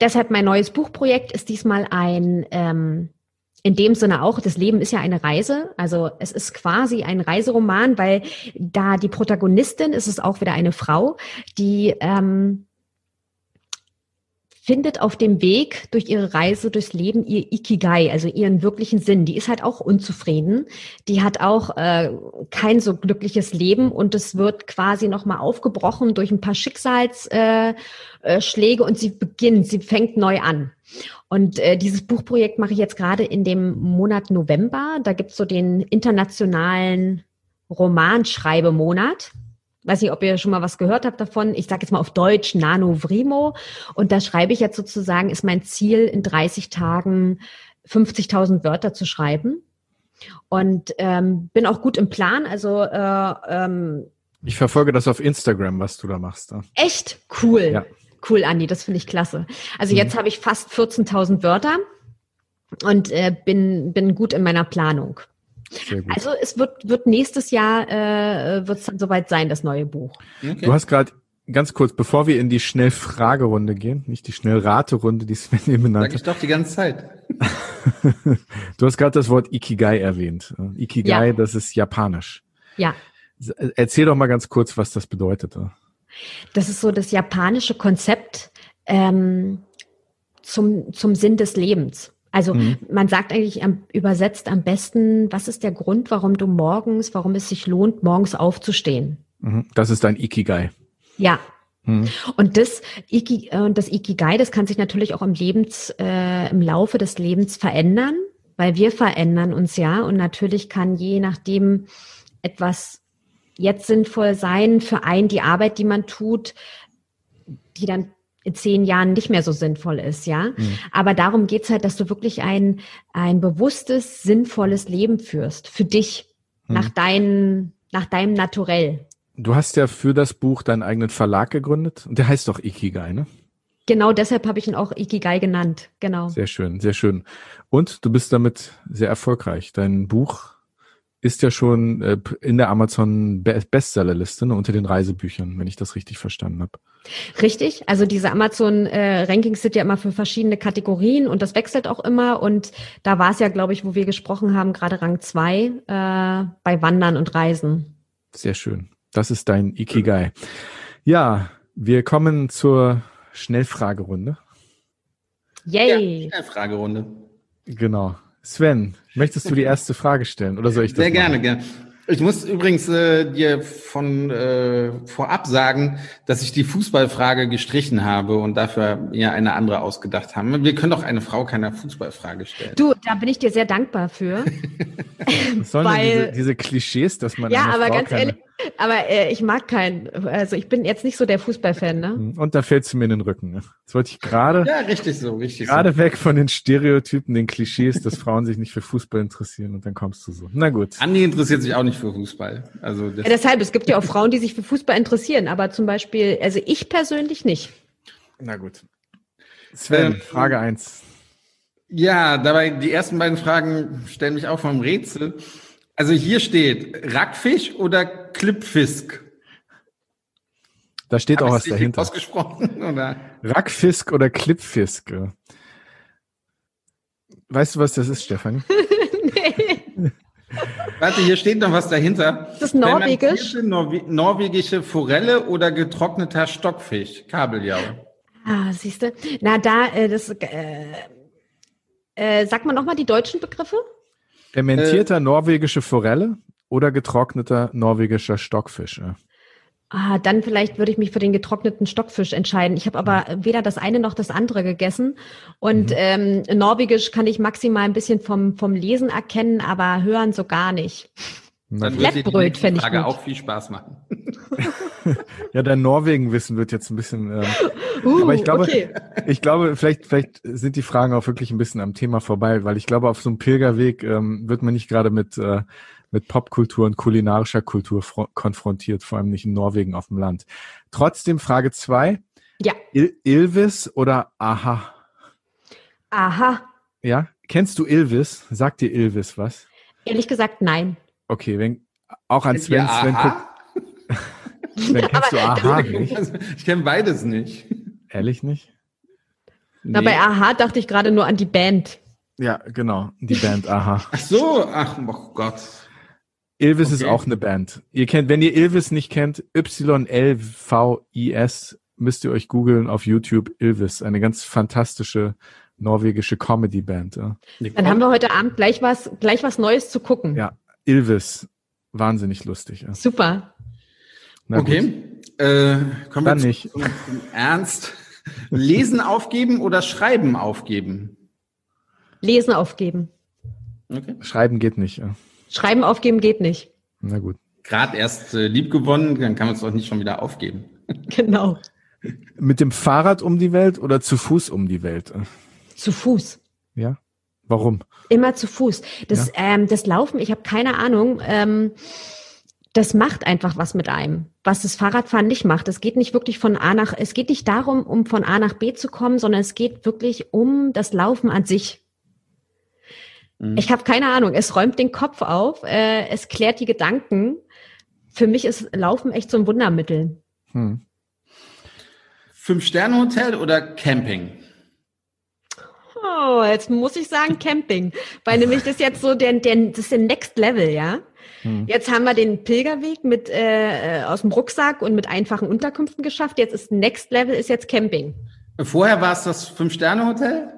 deshalb mein neues Buchprojekt ist diesmal ein ähm, in dem Sinne auch, das Leben ist ja eine Reise. Also es ist quasi ein Reiseroman, weil da die Protagonistin ist es auch wieder eine Frau, die ähm, findet auf dem Weg durch ihre Reise durchs Leben ihr Ikigai, also ihren wirklichen Sinn. Die ist halt auch unzufrieden. Die hat auch äh, kein so glückliches Leben und es wird quasi nochmal aufgebrochen durch ein paar Schicksalsschläge äh, äh, und sie beginnt, sie fängt neu an. Und äh, dieses Buchprojekt mache ich jetzt gerade in dem Monat November. Da gibt's so den internationalen Romanschreibemonat weiß nicht, ob ihr schon mal was gehört habt davon. Ich sage jetzt mal auf Deutsch Nano Vrimo. Und da schreibe ich jetzt sozusagen, ist mein Ziel, in 30 Tagen 50.000 Wörter zu schreiben. Und ähm, bin auch gut im Plan. Also äh, ähm, ich verfolge das auf Instagram, was du da machst. Da. Echt cool. Ja. Cool, Andi, das finde ich klasse. Also mhm. jetzt habe ich fast 14.000 Wörter und äh, bin, bin gut in meiner Planung. Also es wird, wird nächstes Jahr äh, wird es dann soweit sein, das neue Buch. Okay. Du hast gerade ganz kurz, bevor wir in die Schnellfragerunde gehen, nicht die Schnellraterunde, die Sven eben benannt Sag ich doch die ganze Zeit. du hast gerade das Wort Ikigai erwähnt. Ikigai, ja. das ist japanisch. Ja. Erzähl doch mal ganz kurz, was das bedeutet. Das ist so das japanische Konzept ähm, zum, zum Sinn des Lebens. Also mhm. man sagt eigentlich am, übersetzt am besten, was ist der Grund, warum du morgens, warum es sich lohnt, morgens aufzustehen? Mhm. Das ist dein Ikigai. Ja. Mhm. Und das, Iki, äh, das Ikigai, das kann sich natürlich auch im Lebens, äh, im Laufe des Lebens verändern, weil wir verändern uns ja und natürlich kann je nachdem etwas jetzt sinnvoll sein für einen die Arbeit, die man tut, die dann in zehn Jahren nicht mehr so sinnvoll ist, ja. Mhm. Aber darum geht's halt, dass du wirklich ein, ein bewusstes, sinnvolles Leben führst. Für dich. Mhm. Nach dein, nach deinem Naturell. Du hast ja für das Buch deinen eigenen Verlag gegründet. Und der heißt doch Ikigai, ne? Genau, deshalb habe ich ihn auch Ikigai genannt. Genau. Sehr schön, sehr schön. Und du bist damit sehr erfolgreich. Dein Buch ist ja schon äh, in der Amazon Bestsellerliste ne, unter den Reisebüchern, wenn ich das richtig verstanden habe. Richtig, also diese Amazon-Rankings äh, sind ja immer für verschiedene Kategorien und das wechselt auch immer. Und da war es ja, glaube ich, wo wir gesprochen haben, gerade Rang 2 äh, bei Wandern und Reisen. Sehr schön. Das ist dein Ikigai. Ja, wir kommen zur Schnellfragerunde. Yay! Ja, Schnellfragerunde. Genau. Sven, möchtest du die erste Frage stellen oder soll ich das? Sehr machen? gerne, gerne. Ich muss übrigens äh, dir von äh, vorab sagen, dass ich die Fußballfrage gestrichen habe und dafür ja eine andere ausgedacht haben. Wir können doch eine Frau keine Fußballfrage stellen. Du, da bin ich dir sehr dankbar für. Was sollen weil, denn diese, diese Klischees, dass man ja, aber Frau ganz keine... ehrlich, aber äh, ich mag keinen, also ich bin jetzt nicht so der Fußballfan, ne? Und da fällst du mir in den Rücken. Ne? Jetzt wollte ich gerade. Ja, richtig so, richtig Gerade so. weg von den Stereotypen, den Klischees, dass Frauen sich nicht für Fußball interessieren und dann kommst du so. Na gut. Andi interessiert sich auch nicht für Fußball. Also ja, deshalb, es gibt ja auch Frauen, die sich für Fußball interessieren, aber zum Beispiel, also ich persönlich nicht. Na gut. Sven, ähm, Frage eins. Ja, dabei die ersten beiden Fragen stellen mich auch vom Rätsel. Also hier steht Rackfisch oder Klippfisk? Da steht Hab auch was dahinter. Ausgesprochen, oder? Rackfisk oder Klippfisk. Weißt du, was das ist, Stefan? nee. Warte, hier steht noch was dahinter. Ist das norwegisch? Norwe norwegische Forelle oder getrockneter Stockfisch? Kabeljau. Ah, siehst du. Na, da, äh, das, äh, äh, sag mal nochmal die deutschen Begriffe. Fermentierter äh, norwegische Forelle oder getrockneter norwegischer Stockfisch? Ah, dann vielleicht würde ich mich für den getrockneten Stockfisch entscheiden. Ich habe aber mhm. weder das eine noch das andere gegessen. Und mhm. ähm, Norwegisch kann ich maximal ein bisschen vom, vom Lesen erkennen, aber hören so gar nicht. Dann Flettbröt fände ich gut. auch viel Spaß machen. ja, dein Norwegen-Wissen wird jetzt ein bisschen. Ähm, uh, aber ich glaube, okay. ich glaube, vielleicht, vielleicht sind die Fragen auch wirklich ein bisschen am Thema vorbei, weil ich glaube, auf so einem Pilgerweg ähm, wird man nicht gerade mit äh, mit Popkultur und kulinarischer Kultur konfrontiert, vor allem nicht in Norwegen auf dem Land. Trotzdem Frage zwei. Ja. Il Ilvis oder Aha? Aha. Ja. Kennst du Ilvis? Sagt dir Ilvis was? Ehrlich gesagt, nein. Okay, wenn, auch an Sven, Sven guckt. Sven, kennst du Aha nicht? Ich kenne beides nicht. Ehrlich nicht? Na, nee. bei Aha dachte ich gerade nur an die Band. Ja, genau, die Band Aha. Ach so, ach oh Gott. Ilvis okay. ist auch eine Band. Ihr kennt, wenn ihr Ilvis nicht kennt, Y-L-V-I-S müsst ihr euch googeln auf YouTube Ilvis, eine ganz fantastische norwegische Comedy-Band. Ja. Dann haben wir heute Abend gleich was, gleich was Neues zu gucken. Ja, Ilvis, wahnsinnig lustig. Ja. Super. Na okay, äh, kommen Dann wir nicht. Zum, zum Ernst. Lesen aufgeben oder Schreiben aufgeben? Lesen aufgeben. Okay. Schreiben geht nicht. Ja. Schreiben aufgeben geht nicht. Na gut. Gerade erst äh, lieb gewonnen, dann kann man es doch nicht schon wieder aufgeben. Genau. Mit dem Fahrrad um die Welt oder zu Fuß um die Welt? Zu Fuß. Ja. Warum? Immer zu Fuß. Das, ja. ähm, das Laufen, ich habe keine Ahnung. Ähm, das macht einfach was mit einem, was das Fahrradfahren nicht macht. Es geht nicht wirklich von A nach, es geht nicht darum, um von A nach B zu kommen, sondern es geht wirklich um das Laufen an sich. Mhm. Ich habe keine Ahnung. Es räumt den Kopf auf, äh, es klärt die Gedanken. Für mich ist Laufen echt so ein Wundermittel. Hm. Fünf-Sterne-Hotel oder Camping? Oh, jetzt muss ich sagen Camping, weil nämlich das jetzt so der, der das ist der Next Level, ja. Hm. Jetzt haben wir den Pilgerweg mit äh, aus dem Rucksack und mit einfachen Unterkünften geschafft. Jetzt ist Next Level ist jetzt Camping. Vorher war es das Fünf-Sterne-Hotel?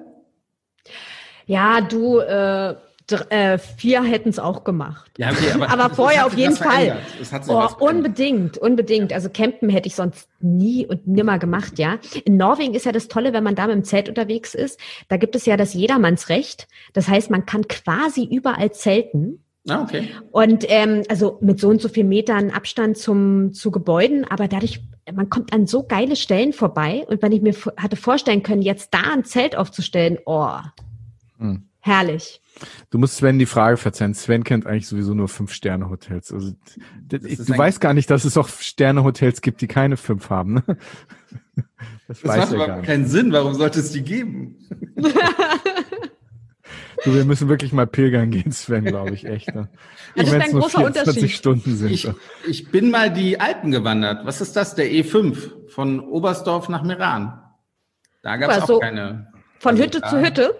Ja, du, äh, äh, vier hätten es auch gemacht. Ja, okay, aber, aber vorher auf jeden Fall. Oh, unbedingt, unbedingt. Also campen hätte ich sonst nie und nimmer gemacht, ja. In Norwegen ist ja das Tolle, wenn man da mit dem Zelt unterwegs ist. Da gibt es ja das Jedermannsrecht. Das heißt, man kann quasi überall zelten. Ah, okay. Und ähm, also mit so und so viel Metern Abstand zum zu Gebäuden, aber dadurch man kommt an so geile Stellen vorbei und wenn ich mir hatte vorstellen können, jetzt da ein Zelt aufzustellen, oh, hm. herrlich. Du musst Sven die Frage verzeihen. Sven kennt eigentlich sowieso nur Fünf-Sterne-Hotels. Also du weißt gar nicht, dass es auch Sterne-Hotels gibt, die keine fünf haben. Ne? Das, das macht überhaupt keinen Sinn. Warum sollte es die geben? Du, wir müssen wirklich mal pilgern gehen, Sven, glaube ich, echt. Ne? Das wenn es nur 24 Stunden sind. Ich, ich, bin mal die Alpen gewandert. Was ist das? Der E5 von Oberstdorf nach Meran. Da gab es auch so keine. Von also Hütte zu Hütte?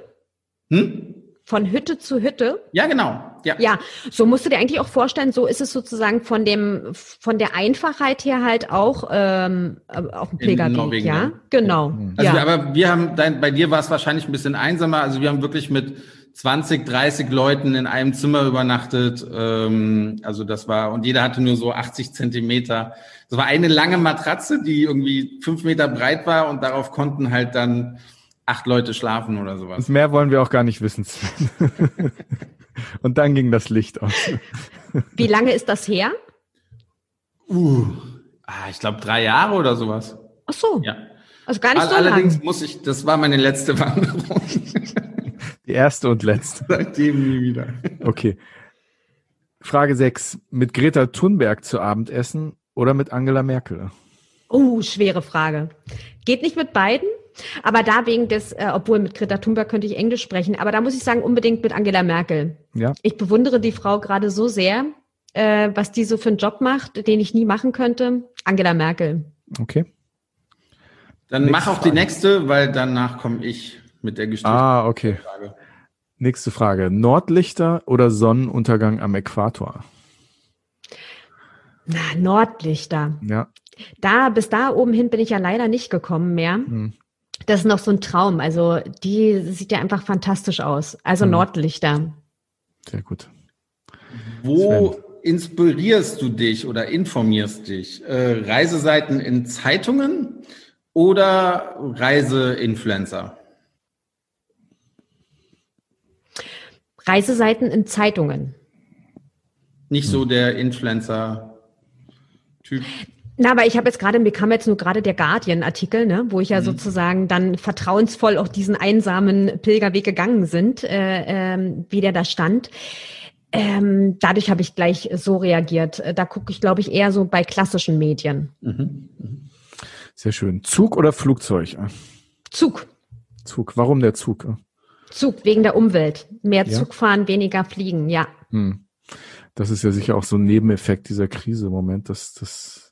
Hm? Von Hütte zu Hütte? Ja, genau. Ja. ja, so musst du dir eigentlich auch vorstellen, so ist es sozusagen von dem, von der Einfachheit her halt auch ähm, auf dem Pilgerweg, ja? Ne? Genau. Also, ja. aber wir haben, dein, bei dir war es wahrscheinlich ein bisschen einsamer. Also wir haben wirklich mit 20, 30 Leuten in einem Zimmer übernachtet. Ähm, also das war, und jeder hatte nur so 80 Zentimeter. Das war eine lange Matratze, die irgendwie fünf Meter breit war und darauf konnten halt dann acht Leute schlafen oder sowas. Und mehr wollen wir auch gar nicht wissen. und dann ging das Licht aus. Wie lange ist das her? Uh, ah, ich glaube drei Jahre oder sowas. Ach so. Ja. Also gar nicht All, so Allerdings lang. muss ich, das war meine letzte Wanderung. Die erste und letzte. Seitdem nie wieder. Okay. Frage 6. Mit Greta Thunberg zu Abend essen oder mit Angela Merkel? Oh, schwere Frage. Geht nicht mit beiden, aber da wegen des, äh, obwohl mit Greta Thunberg könnte ich Englisch sprechen, aber da muss ich sagen, unbedingt mit Angela Merkel. Ja. Ich bewundere die Frau gerade so sehr, äh, was die so für einen Job macht, den ich nie machen könnte. Angela Merkel. Okay. Dann nächste mach auch Frage. die nächste, weil danach komme ich mit der Geschichte. Ah, okay. Frage. Nächste Frage. Nordlichter oder Sonnenuntergang am Äquator? Na, Nordlichter. Ja. Da, bis da oben hin bin ich ja leider nicht gekommen mehr. Hm. Das ist noch so ein Traum. Also, die sieht ja einfach fantastisch aus. Also hm. Nordlichter. Sehr gut. Wo Sven. inspirierst du dich oder informierst dich? Äh, Reiseseiten in Zeitungen oder Reiseinfluencer? Reiseseiten in Zeitungen. Nicht so der Influencer-Typ. Na, aber ich habe jetzt gerade, mir kam jetzt nur gerade der Guardian-Artikel, ne, wo ich ja mhm. sozusagen dann vertrauensvoll auf diesen einsamen Pilgerweg gegangen sind, äh, ähm, wie der da stand. Ähm, dadurch habe ich gleich so reagiert. Da gucke ich, glaube ich, eher so bei klassischen Medien. Mhm. Mhm. Sehr schön. Zug oder Flugzeug? Zug. Zug. Warum der Zug? Zug wegen der Umwelt. Mehr ja? Zug fahren, weniger fliegen, ja. Hm. Das ist ja sicher auch so ein Nebeneffekt dieser Krise im Moment, dass, dass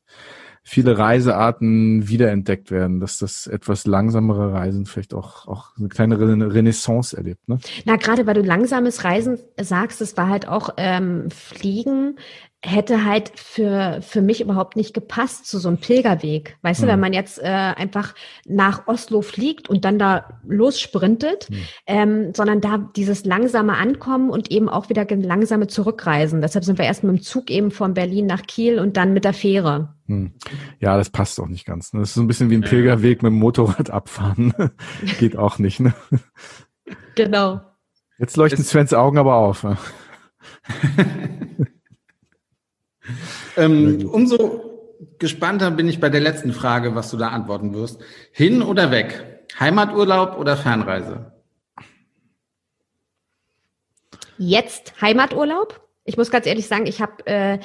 viele Reisearten wiederentdeckt werden, dass das etwas langsamere Reisen vielleicht auch, auch eine kleine Renaissance erlebt. Ne? Na, gerade weil du langsames Reisen sagst, es war halt auch ähm, Fliegen hätte halt für, für mich überhaupt nicht gepasst zu so einem Pilgerweg. Weißt mhm. du, wenn hm. man jetzt äh, einfach nach Oslo fliegt und dann da lossprintet, mhm. ähm, sondern da dieses langsame Ankommen und eben auch wieder langsame Zurückreisen. Deshalb sind wir erst mit dem Zug eben von Berlin nach Kiel und dann mit der Fähre. Hm. Ja, das passt auch nicht ganz. Ne? Das ist so ein bisschen wie ein Pilgerweg mit dem Motorrad abfahren. Geht auch nicht. Ne? Genau. Jetzt leuchten Svens Augen aber auf. Ne? ähm, umso gespannter bin ich bei der letzten Frage, was du da antworten wirst. Hin oder weg? Heimaturlaub oder Fernreise? Jetzt Heimaturlaub? Ich muss ganz ehrlich sagen, ich habe äh,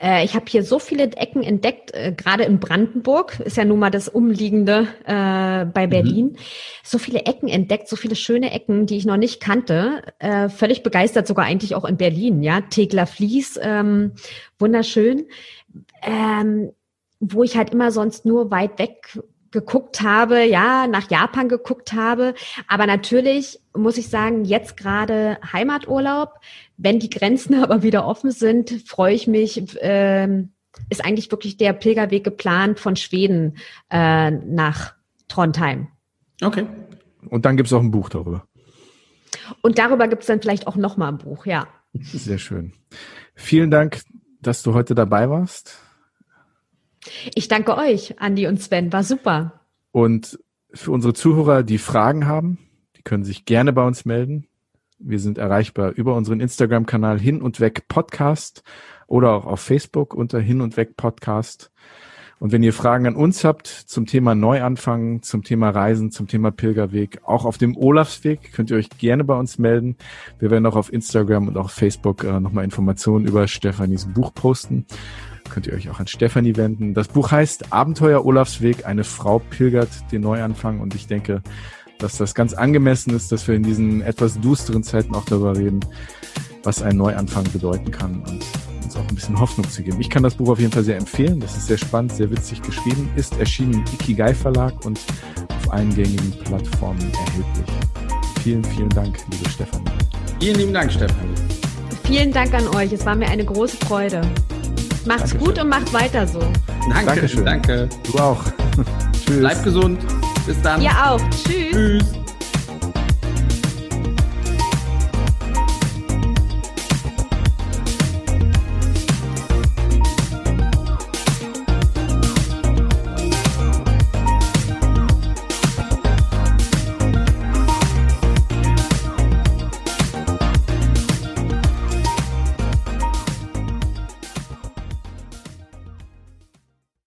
äh, ich habe hier so viele Ecken entdeckt, äh, gerade in Brandenburg ist ja nun mal das umliegende äh, bei mhm. Berlin. Mhm. So viele Ecken entdeckt, so viele schöne Ecken, die ich noch nicht kannte. Äh, völlig begeistert, sogar eigentlich auch in Berlin. Ja, Tegler Fließ, ähm, wunderschön. Ähm, wo ich halt immer sonst nur weit weg geguckt habe, ja, nach Japan geguckt habe. Aber natürlich muss ich sagen, jetzt gerade Heimaturlaub. Wenn die Grenzen aber wieder offen sind, freue ich mich. Ähm, ist eigentlich wirklich der Pilgerweg geplant von Schweden äh, nach Trondheim. Okay. Und dann gibt es auch ein Buch darüber. Und darüber gibt es dann vielleicht auch nochmal ein Buch, ja. Sehr schön. Vielen Dank, dass du heute dabei warst. Ich danke euch, Andi und Sven. War super. Und für unsere Zuhörer, die Fragen haben, die können sich gerne bei uns melden. Wir sind erreichbar über unseren Instagram-Kanal Hin und Weg Podcast oder auch auf Facebook unter Hin und Weg Podcast. Und wenn ihr Fragen an uns habt zum Thema Neuanfang, zum Thema Reisen, zum Thema Pilgerweg, auch auf dem Olafsweg, könnt ihr euch gerne bei uns melden. Wir werden auch auf Instagram und auch Facebook äh, nochmal Informationen über Stefanis Buch posten könnt ihr euch auch an Stefanie wenden. Das Buch heißt Abenteuer Olafsweg, eine Frau pilgert den Neuanfang und ich denke, dass das ganz angemessen ist, dass wir in diesen etwas dusteren Zeiten auch darüber reden, was ein Neuanfang bedeuten kann und uns auch ein bisschen Hoffnung zu geben. Ich kann das Buch auf jeden Fall sehr empfehlen. Das ist sehr spannend, sehr witzig geschrieben, ist erschienen im Ikigai Verlag und auf allen gängigen Plattformen erhältlich. Vielen, vielen Dank, liebe Stefanie. Vielen lieben Dank, Stefanie. Vielen Dank an euch. Es war mir eine große Freude. Macht's Dankeschön. gut und macht weiter so. Danke, Dankeschön. danke. Du auch. Tschüss. Bleib gesund. Bis dann. Ihr auch. Tschüss. Tschüss.